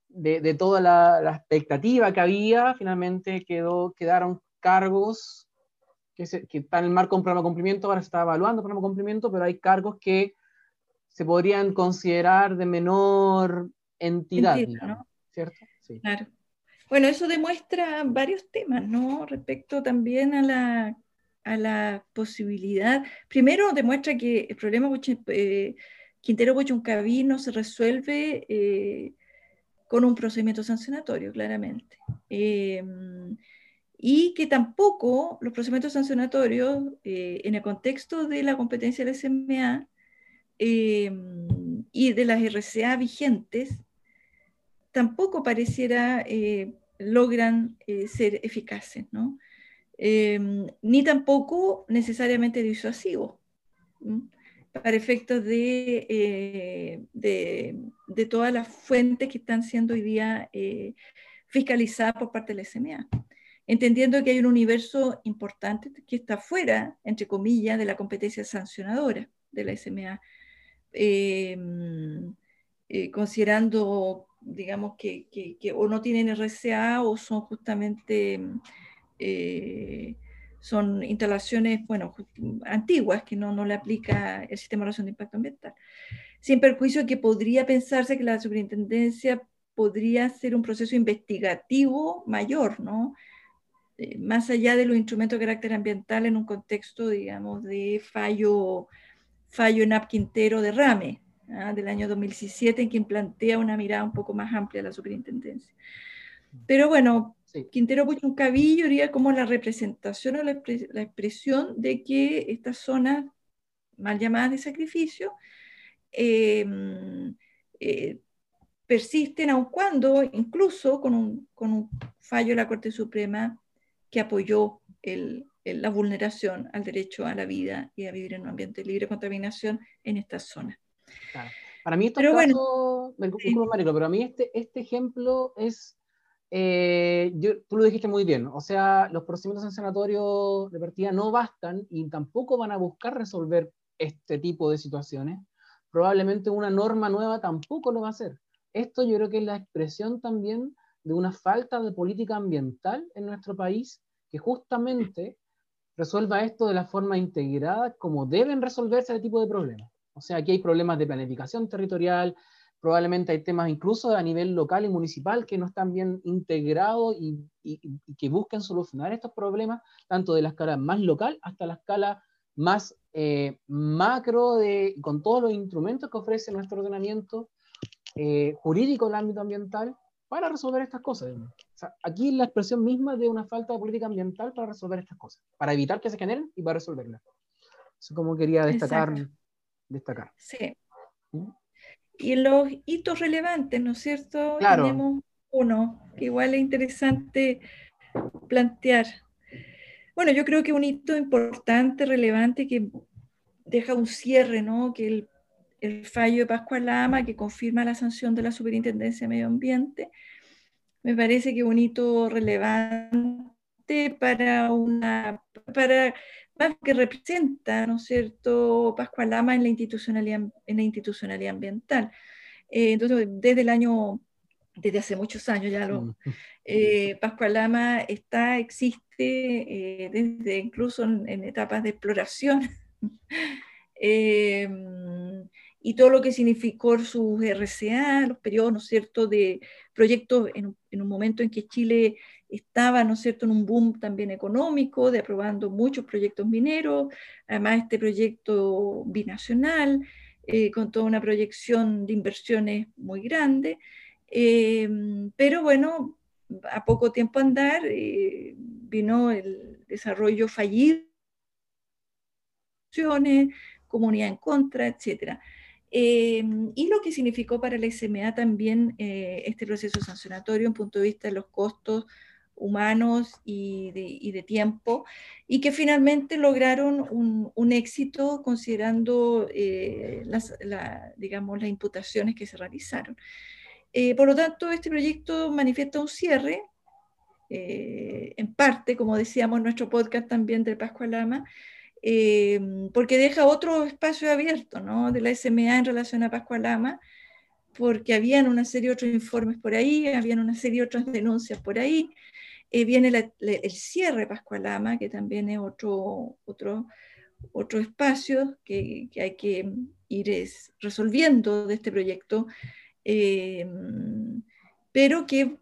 Speaker 2: de, toda la, expectativa que había, finalmente quedó, quedaron cargos que, que están en el marco de un programa de cumplimiento, ahora se está evaluando el programa de cumplimiento, pero hay cargos que se podrían considerar de menor entidad, ¿cierto?
Speaker 3: Sí. Claro. Bueno, eso demuestra varios temas, ¿no? Respecto también a la, a la posibilidad. Primero, demuestra que el problema eh, Quintero Bochuncaví no se resuelve eh, con un procedimiento sancionatorio, claramente. Em, y que tampoco los procedimientos sancionatorios, eh, en el contexto de la competencia del SMA em, y de las RCA vigentes, tampoco pareciera eh, logran eh, ser eficaces, ¿no? Em, ni tampoco necesariamente disuasivos, para efectos eh, de, de, todas las fuentes que están siendo hoy día fiscalizadas por parte del SMA entendiendo que hay un universo importante que está fuera, entre comillas, de la competencia sancionadora de la SMA, em, considerando digamos, que, que, o no tienen RCA o son justamente, eh, son instalaciones, bueno, antiguas que no, no le aplica el sistema de evaluación de impacto ambiental. Sin perjuicio que podría pensarse que la superintendencia podría ser un proceso investigativo mayor, ¿no? Eh, más allá de los instrumentos de carácter ambiental en un contexto, digamos, de fallo fallo en Quintero de Rame, ¿ah? del año 2017, en quien plantea una mirada un poco más amplia de la superintendencia. Pero bueno, Quintero puso un cabillo, diría como la representación o la, expresión de que estas zonas mal llamadas de sacrificio em, eh, persisten, aun cuando incluso con un, con un, fallo de la Corte Suprema que apoyó el, la vulneración al derecho a la vida y a vivir en un ambiente libre de contaminación en estas zonas.
Speaker 2: Para mí, pero bueno, pero a mí este, este ejemplo es, eh, yo, tú lo dijiste muy bien, o sea, los procedimientos sancionatorios de partida no bastan y tampoco van a buscar resolver este tipo de situaciones. Probablemente una norma nueva tampoco lo va a hacer. Esto yo creo que es la expresión también de una falta de política ambiental en nuestro país que justamente resuelva esto de la forma integrada como deben resolverse este tipo de problemas. O sea, aquí hay problemas de planificación territorial, probablemente hay temas incluso a nivel local y municipal que no están bien integrados y, que busquen solucionar estos problemas, tanto de la escala más local hasta la escala más eh, macro, de, con todos los instrumentos que ofrece nuestro ordenamiento eh, jurídico del ámbito ambiental para resolver estas cosas. aquí la expresión misma de una falta de política ambiental para resolver estas cosas, para evitar que se generen y para resolverlas. Eso como quería destacar. destacar.
Speaker 3: Sí. ¿Mm? Y los hitos relevantes, ¿no es cierto? Tenemos uno que igual es interesante plantear. Bueno, yo creo que un hito importante, relevante, que deja un cierre, ¿no? Que el el fallo de Pascual Lama que confirma la sanción de la Superintendencia de Medio Ambiente. Me parece que un hito relevante para una, para, más que representa, ¿no es cierto?, Pascual Lama en la institucionalidad, en la institucionalidad ambiental. Eh, entonces, desde el año, desde hace muchos años ya lo, mm. eh, Pascual Lama está, existe, eh, desde incluso en, en, etapas de exploración. y todo lo que significó sus RCA, los periodos, ¿no es cierto?, de proyectos en, un momento en que Chile estaba, ¿no es cierto?, en un boom también económico, de aprobando muchos proyectos mineros, además este proyecto binacional, eh, con toda una proyección de inversiones muy grande, eh, pero bueno, a poco tiempo andar eh, vino el desarrollo fallido, comunidad en contra, etcétera. Eh, y lo que significó para la SMA también eh, este proceso sancionatorio en punto de vista de los costos humanos y de, tiempo, y que finalmente lograron un, éxito considerando eh, las, digamos, las imputaciones que se realizaron. por lo tanto, este proyecto manifiesta un cierre, en parte, como decíamos en nuestro podcast también del Pascual Lama, eh, porque deja otro espacio abierto ¿no? de la SMA en relación a Pascual Lama, porque habían una serie de otros informes por ahí, habían una serie de otras denuncias por ahí. Eh, viene el cierre de Pascual Lama, que también es otro, otro, otro espacio que, que hay que ir resolviendo de este proyecto, eh, pero que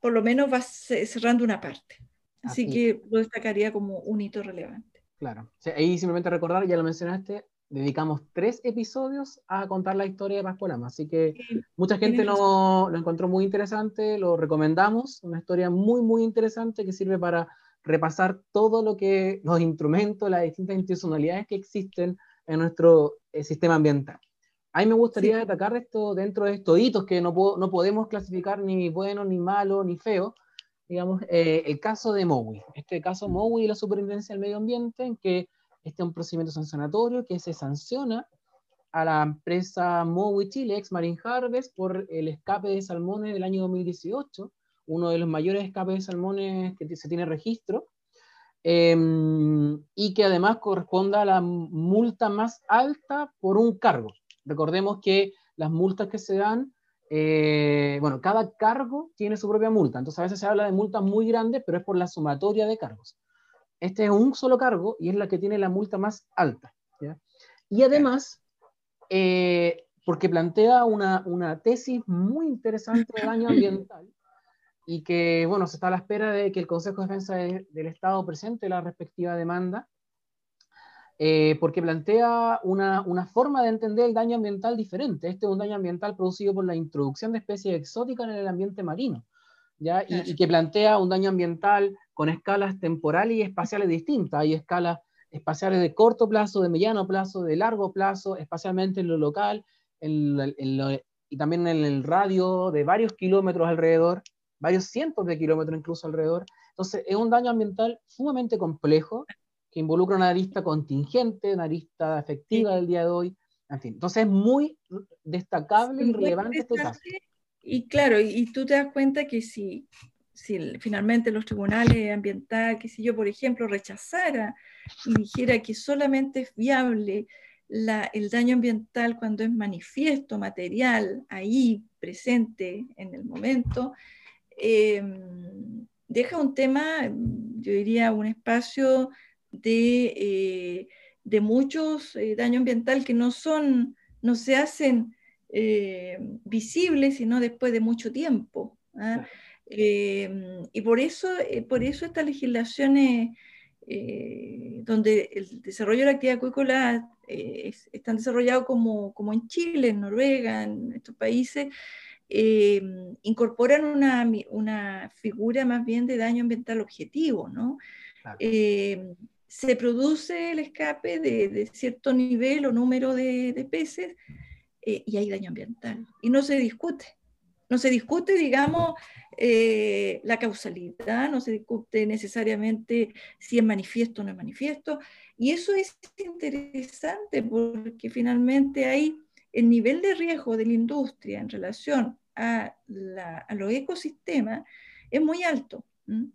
Speaker 3: por lo menos va cerrando una parte. Así que lo destacaría como un hito relevante.
Speaker 2: Claro. ahí simplemente recordar, ya lo mencionaste, dedicamos tres episodios a contar la historia de Pascualama, así que mucha gente lo, lo, encontró muy interesante, lo recomendamos, una historia muy, muy interesante que sirve para repasar todo lo que, los instrumentos, las distintas institucionalidades que existen en nuestro eh, sistema ambiental. A mí me gustaría destacar esto dentro de estos hitos que no, no podemos clasificar ni bueno, ni malo, ni feo, digamos, eh, el caso de Mowi. Este caso Mowi y la Superintendencia del Medio Ambiente, en que este es un procedimiento sancionatorio que se sanciona a la empresa Mowi Chile, ex Marine Harvest, por el escape de salmones del año 2018, uno de los mayores escapes de salmones que se tiene registro, em, y que además corresponda a la multa más alta por un cargo. Recordemos que las multas que se dan eh, bueno, cada cargo tiene su propia multa, entonces a veces se habla de multas muy grandes, pero es por la sumatoria de cargos. Este es un solo cargo y es la que tiene la multa más alta. Y además, eh, porque plantea una, una, tesis muy interesante de daño ambiental y que, bueno, se está a la espera de que el Consejo de Defensa del Estado presente la respectiva demanda. Eh, porque plantea una, una, forma de entender el daño ambiental diferente. Este es un daño ambiental producido por la introducción de especies exóticas en el ambiente marino, ¿ya? Y, y, que plantea un daño ambiental con escalas temporales y espaciales distintas. Hay escalas espaciales de corto plazo, de mediano plazo, de largo plazo, espacialmente en lo local, y también en el radio de varios kilómetros alrededor, varios cientos de kilómetros incluso alrededor. Entonces, es un daño ambiental sumamente complejo involucra una arista contingente, una arista efectiva del día de hoy. En fin, entonces es muy destacable y relevante este caso.
Speaker 3: Y claro, y tú te das cuenta que si, si finalmente los tribunales ambientales, que si yo, por ejemplo, rechazara y dijera que solamente es viable la, el daño ambiental cuando es manifiesto, material, ahí, presente en el momento, eh, deja un tema, yo diría, un espacio de, eh, de muchos eh, daños ambientales que no son, no se hacen visibles, sino después de mucho tiempo. ¿ah? y por eso, por eso estas legislaciones donde el desarrollo de la actividad acuícola eh, están desarrollados como, como, en Chile, en Noruega, en estos países, eh, incorporan una, una, figura más bien de daño ambiental objetivo, ¿no? Eh, se produce el escape de, de, cierto nivel o número de, de peces y hay daño ambiental. Y no se discute. No se discute, digamos, la causalidad, no se discute necesariamente si es manifiesto o no es manifiesto. Y eso es interesante porque finalmente hay el nivel de riesgo de la industria en relación a, los ecosistemas es muy alto.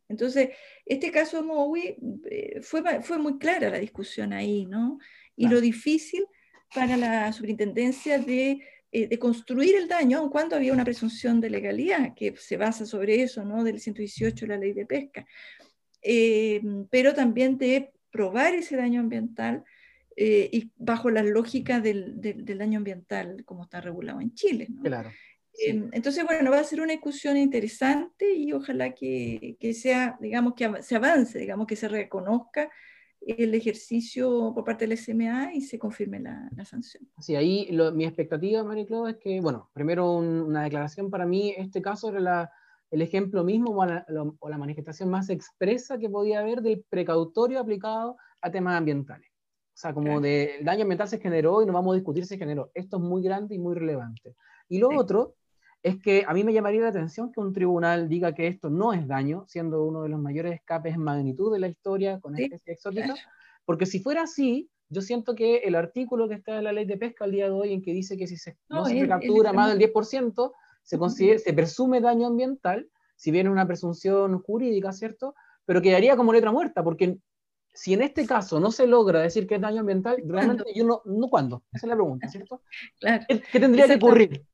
Speaker 3: Entonces, este caso de Mowi eh, fue, fue muy clara la discusión ahí, ¿no? Y lo difícil para la superintendencia de, eh, de, construir el daño, aun cuando había una presunción de legalidad que se basa sobre eso, ¿no? Del 118 de la ley de pesca, eh, pero también de probar ese daño ambiental eh, y bajo la lógica del, del, daño ambiental como está regulado en Chile. ¿no?
Speaker 2: Claro.
Speaker 3: Em, entonces, bueno, va a ser una discusión interesante y ojalá que, que, sea, digamos, que se avance, digamos, que se reconozca el ejercicio por parte del SMA y se confirme la, la sanción.
Speaker 2: Sí, ahí mi expectativa, María es que, bueno, primero una declaración para mí, este caso era la, el ejemplo mismo o la, manifestación más expresa que podía haber del precautorio aplicado a temas ambientales. O sea, como de el daño ambiental se generó y no vamos a discutir si se generó. Esto es muy grande y muy relevante. Y lo otro es que a mí me llamaría la atención que un tribunal diga que esto no es daño, siendo uno de los mayores escapes en magnitud de la historia con especies exóticas, porque si fuera así, yo siento que el artículo que está en la ley de pesca al día de hoy, en que dice que si se, no, se captura más del 10%, se, considera, se presume daño ambiental, si bien es una presunción jurídica, ¿cierto? Pero quedaría como letra muerta, porque si en este caso no se logra decir que es daño ambiental, realmente yo no, no ¿cuándo? Esa es la pregunta, ¿cierto?
Speaker 3: Claro.
Speaker 2: ¿Qué, tendría que ocurrir?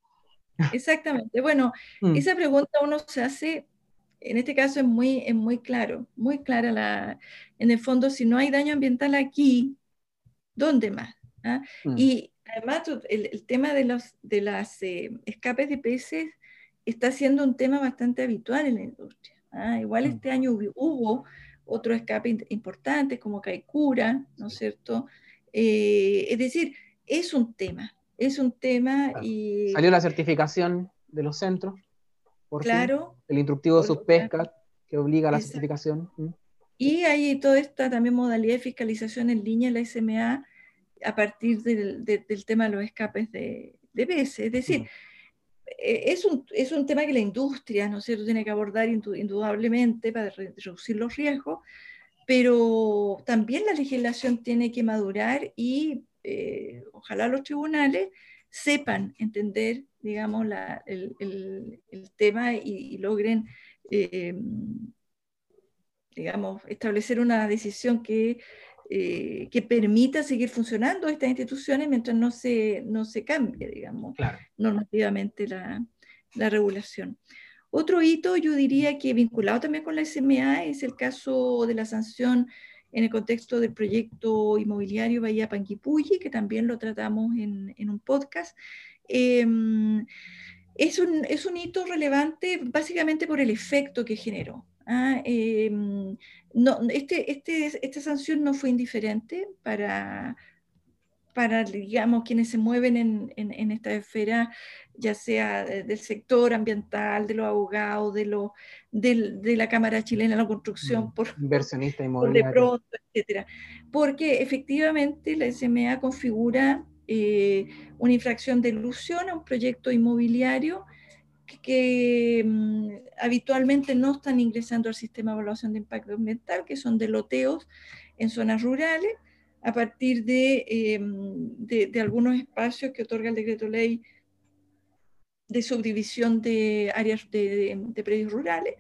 Speaker 3: Exactamente. Bueno, mm. esa pregunta uno se hace, en este caso es muy, es muy claro, muy clara la, en el fondo, si no hay daño ambiental aquí, ¿dónde más? ¿Ah? Mm. Y además el, tema de los de las eh, escapes de peces está siendo un tema bastante habitual en la industria. ¿ah? Igual mm. este año hubo, otro escape importante como Caicura, ¿no es cierto? Eh, es decir, es un tema, es un tema y...
Speaker 2: Salió la certificación de los centros,
Speaker 3: por claro.
Speaker 2: el instructivo de sus pescas que obliga a la certificación. Mm.
Speaker 3: Y hay toda esta también modalidad de fiscalización en línea, la SMA, a partir del, del tema de los escapes de, de peces. Es decir, e, es, un, es un tema que la industria, ¿no es cierto?, tiene que abordar indudablemente para reducir los riesgos, pero también la legislación tiene que madurar y eh, ojalá los tribunales sepan entender, digamos, la, el, el, el, tema y, y logren, eh, digamos, establecer una decisión que eh, que permita seguir funcionando estas instituciones mientras no se, no se cambie, digamos, normativamente la, la, regulación. Otro hito, yo diría que vinculado también con la SMA, es el caso de la sanción en el contexto del proyecto inmobiliario Bahía Panguipulli, que también lo tratamos en, un podcast. Em, es, un, es un hito relevante básicamente por el efecto que generó. Ah, em, no, este, este, esta sanción no fue indiferente para, para, digamos, quienes se mueven en, en, esta esfera, ya sea del sector ambiental, de los abogados, de, lo, de, la Cámara Chilena de la Construcción,
Speaker 2: mm, por, inversionista
Speaker 3: inmobiliario. de pronto, etcétera. Porque efectivamente la SMA configura eh, una infracción de ilusión a un proyecto inmobiliario que, mm, habitualmente no están ingresando al sistema de evaluación de impacto ambiental, que son de loteos en zonas rurales, a partir em, de, algunos espacios que otorga el decreto ley de subdivisión de áreas de, de predios rurales,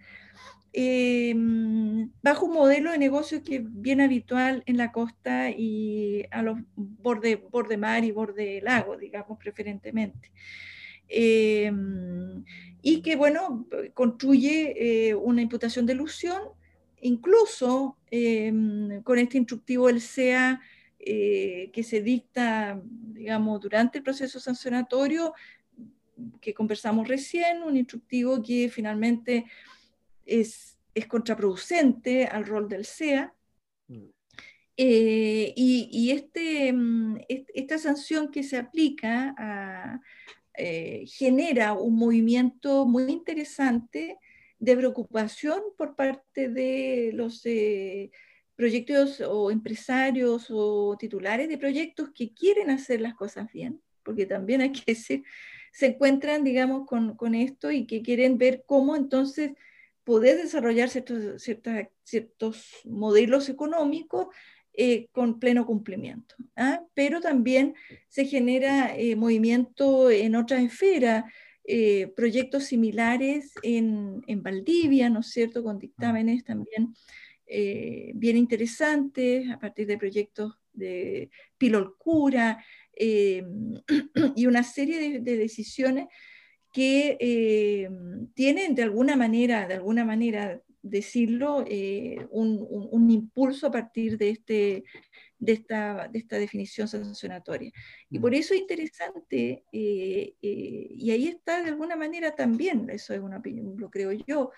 Speaker 3: em, bajo un modelo de negocio que es bien habitual en la costa y a los borde, borde mar y borde lago, digamos, preferentemente. Em, y que, bueno, construye eh, una imputación de ilusión incluso em, con este instructivo del SEA eh, que se dicta, digamos, durante el proceso sancionatorio, que conversamos recién, un instructivo que finalmente es, es contraproducente al rol del SEA. Mm. Eh, y, este, mm, esta sanción que se aplica eh, genera un movimiento muy interesante de preocupación por parte de los eh, proyectos o empresarios o titulares de proyectos que quieren hacer las cosas bien, porque también hay que decir, se encuentran, digamos, con, con esto y que quieren ver cómo entonces poder desarrollar ciertos, ciertos modelos económicos eh, con pleno cumplimiento. ¿ah? Pero también se genera eh, movimiento en otras esferas, eh, proyectos similares en, en, Valdivia, ¿no es cierto?, con dictámenes también eh, bien interesantes a partir de proyectos de Pilolcura eh, y una serie de, decisiones que tienen de alguna manera, de alguna manera decirlo, un, un, impulso a partir de este de esta, de esta definición sancionatoria. Y por mm. eso es interesante, eh, eh, y ahí está de alguna manera también, eso es una opinión, lo creo yo,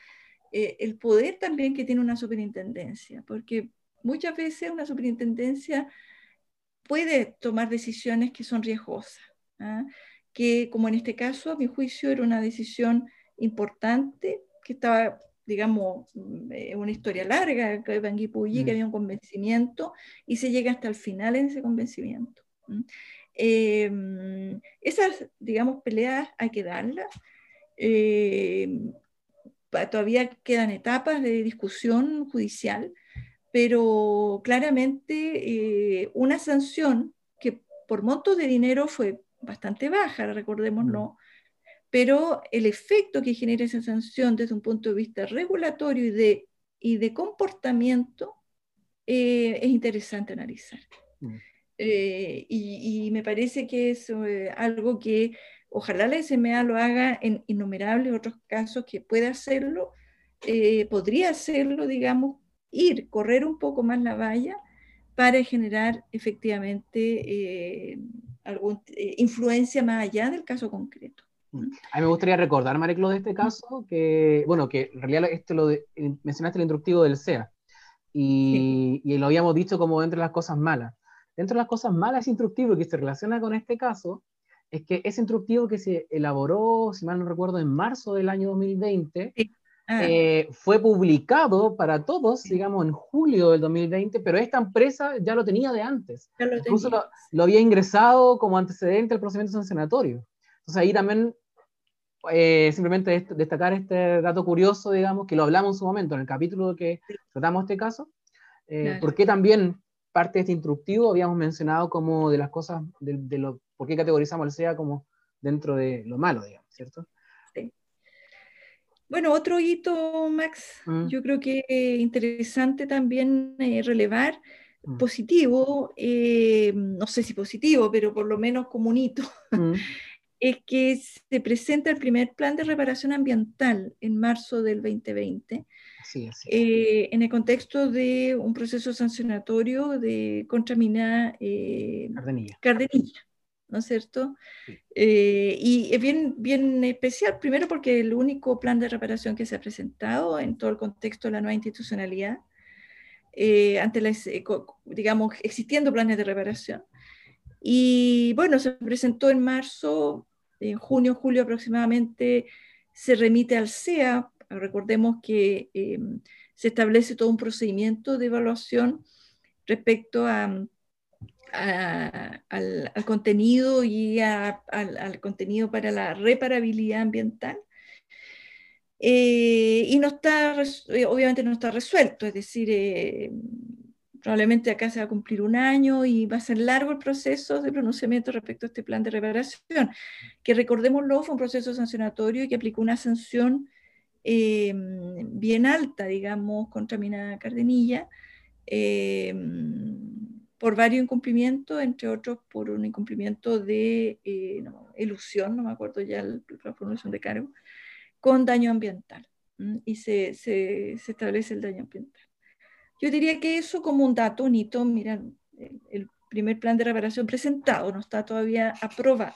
Speaker 3: eh, el poder también que tiene una superintendencia, porque muchas veces una superintendencia puede tomar decisiones que son riesgosas, ¿ah? que como en este caso, a mi juicio, era una decisión importante que estaba digamos, mm, eh, una historia larga, que que mm. había un convencimiento, y se llega hasta el final en ese convencimiento. Em, esas, digamos, peleas hay que darlas. Em, todavía quedan etapas de discusión judicial, pero claramente eh, una sanción que por montos de dinero fue bastante baja, recordémoslo, pero el efecto que genera esa sanción desde un punto de vista regulatorio y de, y de comportamiento eh, es interesante analizar. Mm. Eh, y, me parece que es eh, algo que ojalá la SMA lo haga en innumerables otros casos que pueda hacerlo, podría hacerlo, digamos, ir, correr un poco más la valla para generar efectivamente alguna influencia más allá del caso concreto.
Speaker 2: A mí me gustaría recordar, Mariclo, de este caso, que, bueno, que en realidad este lo mencionaste el instructivo del SEA, y, y, lo habíamos dicho como dentro de las cosas malas. Dentro de las cosas malas, ese instructivo que se relaciona con este caso, es que ese instructivo que se elaboró, si mal no recuerdo, en marzo del año 2020, ah. eh, fue publicado para todos, digamos, en julio del 2020, pero esta empresa ya lo tenía de antes. Incluso lo, lo, había ingresado como antecedente al procedimiento sancionatorio. Entonces ahí también eh, simplemente destacar este dato curioso, digamos, que lo hablamos en su momento, en el capítulo que tratamos este caso, eh, porque también parte de este instructivo habíamos mencionado como de las cosas, de, lo, por qué categorizamos el SEA como dentro de lo malo, digamos, ¿cierto? Sí.
Speaker 3: Bueno, otro hito, Max, mm. yo creo que es interesante también eh, relevar, mm. positivo, no sé si positivo, pero por lo menos como un hito, mm. es que se presenta el primer plan de reparación ambiental en marzo del 2020, eh, en el contexto de un proceso sancionatorio de contra mina eh, Cardenilla. ¿no es cierto? Eh, y es bien, bien especial, primero porque el único plan de reparación que se ha presentado en todo el contexto de la nueva institucionalidad, eh, ante la, digamos, existiendo planes de reparación. Y bueno, se presentó en marzo, en junio, julio aproximadamente, se remite al CEA. Recordemos que em, se establece todo un procedimiento de evaluación respecto a al, contenido y al, contenido para la reparabilidad ambiental. Eh, y no está, eh, obviamente no está resuelto, es decir, eh, probablemente acá se va a cumplir un año y va a ser largo el proceso de pronunciamiento respecto a este plan de reparación, que recordémoslo, fue un proceso sancionatorio y que aplicó una sanción bien alta, digamos, contra Mina Cardenilla por varios incumplimientos, entre otros por un incumplimiento de eh, ilusión, no me acuerdo ya la formulación de cargo, con daño ambiental. Y se, establece el daño ambiental. Yo diría que eso como un dato, un hito, mira, el, primer plan de reparación presentado no está todavía aprobado.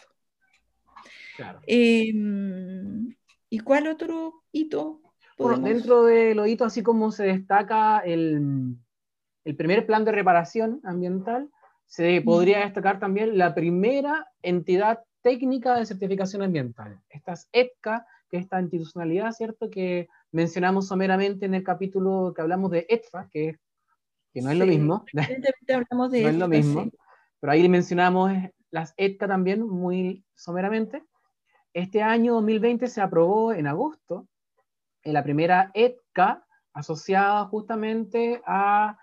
Speaker 3: Claro. Em, ¿Y cuál otro hito?
Speaker 2: Bueno, dentro de los hitos, así como se destaca el, el primer plan de reparación ambiental, se podría destacar también la primera entidad técnica de certificación ambiental. Esta es ETCA, que es esta institucionalidad, ¿cierto? Que mencionamos someramente en el capítulo que hablamos de ETFA, que, que no es lo mismo.
Speaker 3: Hablamos de no
Speaker 2: es lo mismo. Pero ahí mencionamos las ETCA también muy someramente. Este año 2020 se aprobó en agosto en la primera ETCA asociada justamente a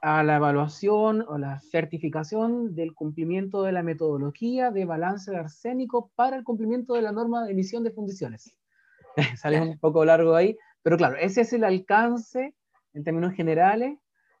Speaker 2: a la evaluación o la certificación del cumplimiento de la metodología de balance de arsénico para el cumplimiento de la norma de emisión de fundiciones. Sale un poco largo ahí, pero claro, ese es el alcance en términos generales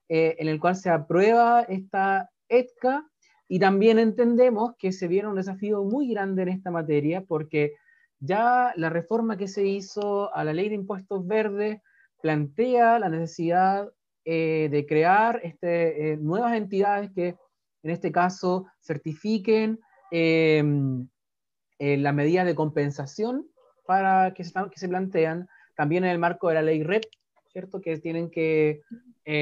Speaker 2: eh, en el cual se aprueba esta ETCA y también entendemos que se viene un desafío muy grande en esta materia porque ya la reforma que se hizo a la ley de impuestos verdes plantea la necesidad eh, de crear este, eh, nuevas entidades que en este caso certifiquen em, eh, la medida de compensación para que se, que se plantean, también en el marco de la ley REP, ¿cierto? Que tienen que,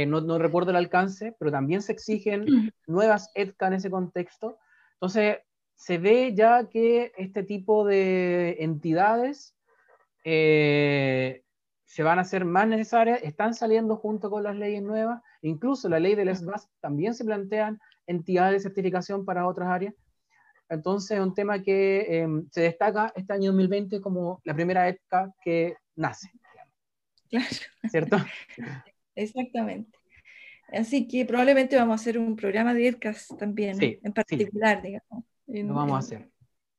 Speaker 2: no, no, recuerdo el alcance, pero también se exigen nuevas ETCA en ese contexto. Entonces, se ve ya que este tipo de entidades se van a hacer más necesarias, están saliendo junto con las leyes nuevas, incluso la ley del SBAS también se plantean entidades de certificación para otras áreas. Entonces, es un tema que em, se destaca este año 2020 como la primera época que nace.
Speaker 3: Claro.
Speaker 2: ¿Cierto?
Speaker 3: Exactamente. Así que probablemente vamos a hacer un programa de EDCAS también, en particular, digamos.
Speaker 2: Lo vamos a hacer.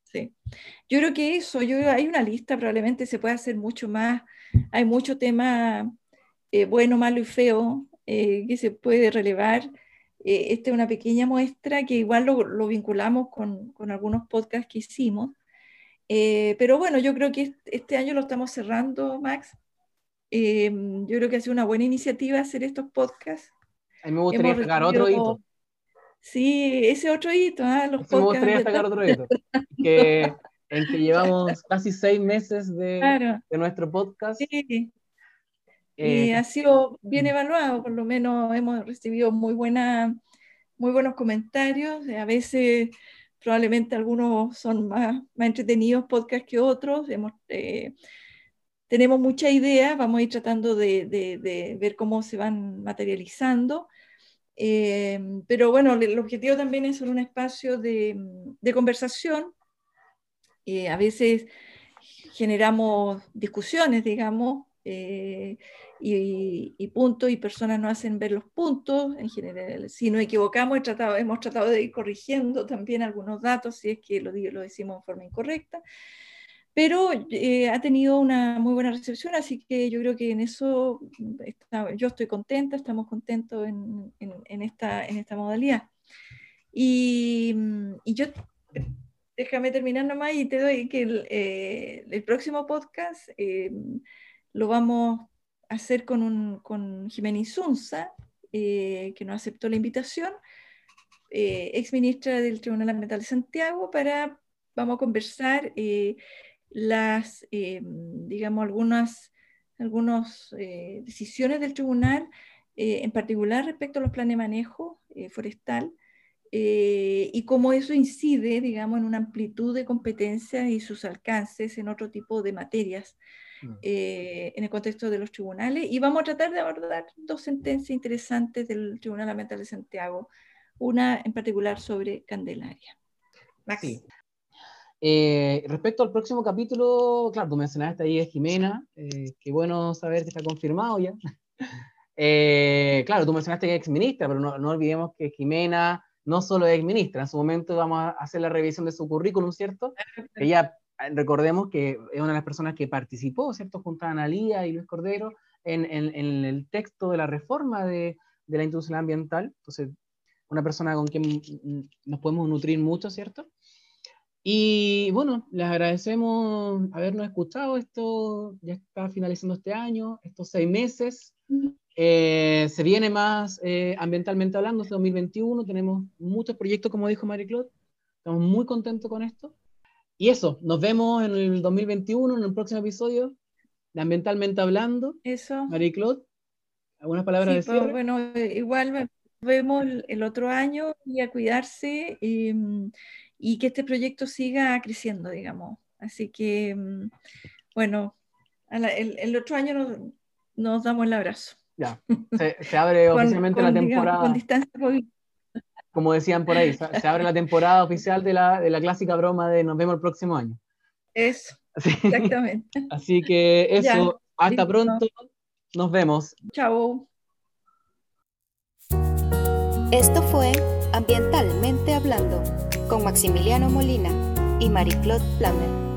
Speaker 3: Sí. Yo creo que eso, yo hay una lista, probablemente se puede hacer mucho más hay mucho tema eh, bueno, malo y feo eh, que se puede relevar. Eh, esta es una pequeña muestra que igual lo, vinculamos con, algunos podcasts que hicimos. pero bueno, yo creo que este año lo estamos cerrando, Max. yo creo que ha sido una buena iniciativa hacer estos podcasts.
Speaker 2: A mí me gustaría sacar otro hito.
Speaker 3: Sí, ese otro hito, ¿ah?
Speaker 2: los Me gustaría sacar otro hito. que en que llevamos casi seis meses de, de nuestro podcast.
Speaker 3: Sí. Y eh, ha sido bien evaluado, por lo menos hemos recibido muy, buena, muy buenos comentarios. A veces probablemente algunos son más, más entretenidos podcast que otros. Hemos, eh, tenemos mucha idea, vamos a ir tratando de, de, ver cómo se van materializando. Eh, pero bueno, el objetivo también es ser un espacio de, de conversación eh, a veces generamos discusiones, digamos, eh, y, puntos, y personas no hacen ver los puntos. En general, si nos equivocamos, tratado, hemos tratado de ir corrigiendo también algunos datos, si es que lo, lo decimos de forma incorrecta. Pero eh, ha tenido una muy buena recepción, así que yo creo que en eso yo estoy contenta, estamos contentos en, en, esta, en esta modalidad. Y, y yo déjame terminar nomás y te doy que el, eh, próximo podcast eh, lo vamos hacer con, un, con Jiménez Zunza, eh, que nos aceptó la invitación. eh, ex ministra del Tribunal Ambiental de Santiago, para, vamos a conversar eh, las, digamos, algunas, algunas decisiones del tribunal, en particular respecto a los planes de manejo forestal, y cómo eso incide, digamos, en una amplitud de competencias y sus alcances en otro tipo de materias. Eh, en el contexto de los tribunales y vamos a tratar de abordar dos sentencias interesantes del Tribunal Ambiental de Santiago, una en particular sobre Candelaria.
Speaker 2: Max. Eh, respecto al próximo capítulo, claro, tú mencionaste ahí a Jimena, eh, qué bueno saber que está confirmado ya. claro, tú mencionaste que es exministra, pero no, no, olvidemos que Jimena no solo es exministra, en su momento vamos a hacer la revisión de su currículum, ¿cierto? Ella recordemos que es una de las personas que participó, ¿cierto?, junto a Analía y Luis Cordero en, el texto de la reforma de, la industria ambiental. Entonces, una persona con quien nos podemos nutrir mucho, ¿cierto? Y bueno, les agradecemos habernos escuchado. Esto ya está finalizando este año, estos seis meses. Eh, se viene más eh, ambientalmente hablando, este 2021. Tenemos muchos proyectos, como dijo Marie Claude. Estamos muy contentos con esto. Y eso, nos vemos en el 2021, en el próximo episodio de Ambientalmente Hablando.
Speaker 3: Eso.
Speaker 2: Marie-Claude, ¿algunas palabras de
Speaker 3: pues, cierre? bueno, igual vemos el otro año y a cuidarse y que este proyecto siga creciendo, digamos. Así que, em, bueno, el, otro año nos, nos, damos el abrazo.
Speaker 2: Ya, se, abre oficialmente la temporada.
Speaker 3: con distancia
Speaker 2: como decían por ahí, se abre la temporada oficial de la, de la clásica broma de nos vemos el próximo año.
Speaker 3: Eso, exactamente.
Speaker 2: Así que eso, hasta pronto, nos vemos.
Speaker 3: Chao.
Speaker 1: Esto fue Ambientalmente Hablando con Maximiliano Molina y Marie-Claude Plamer.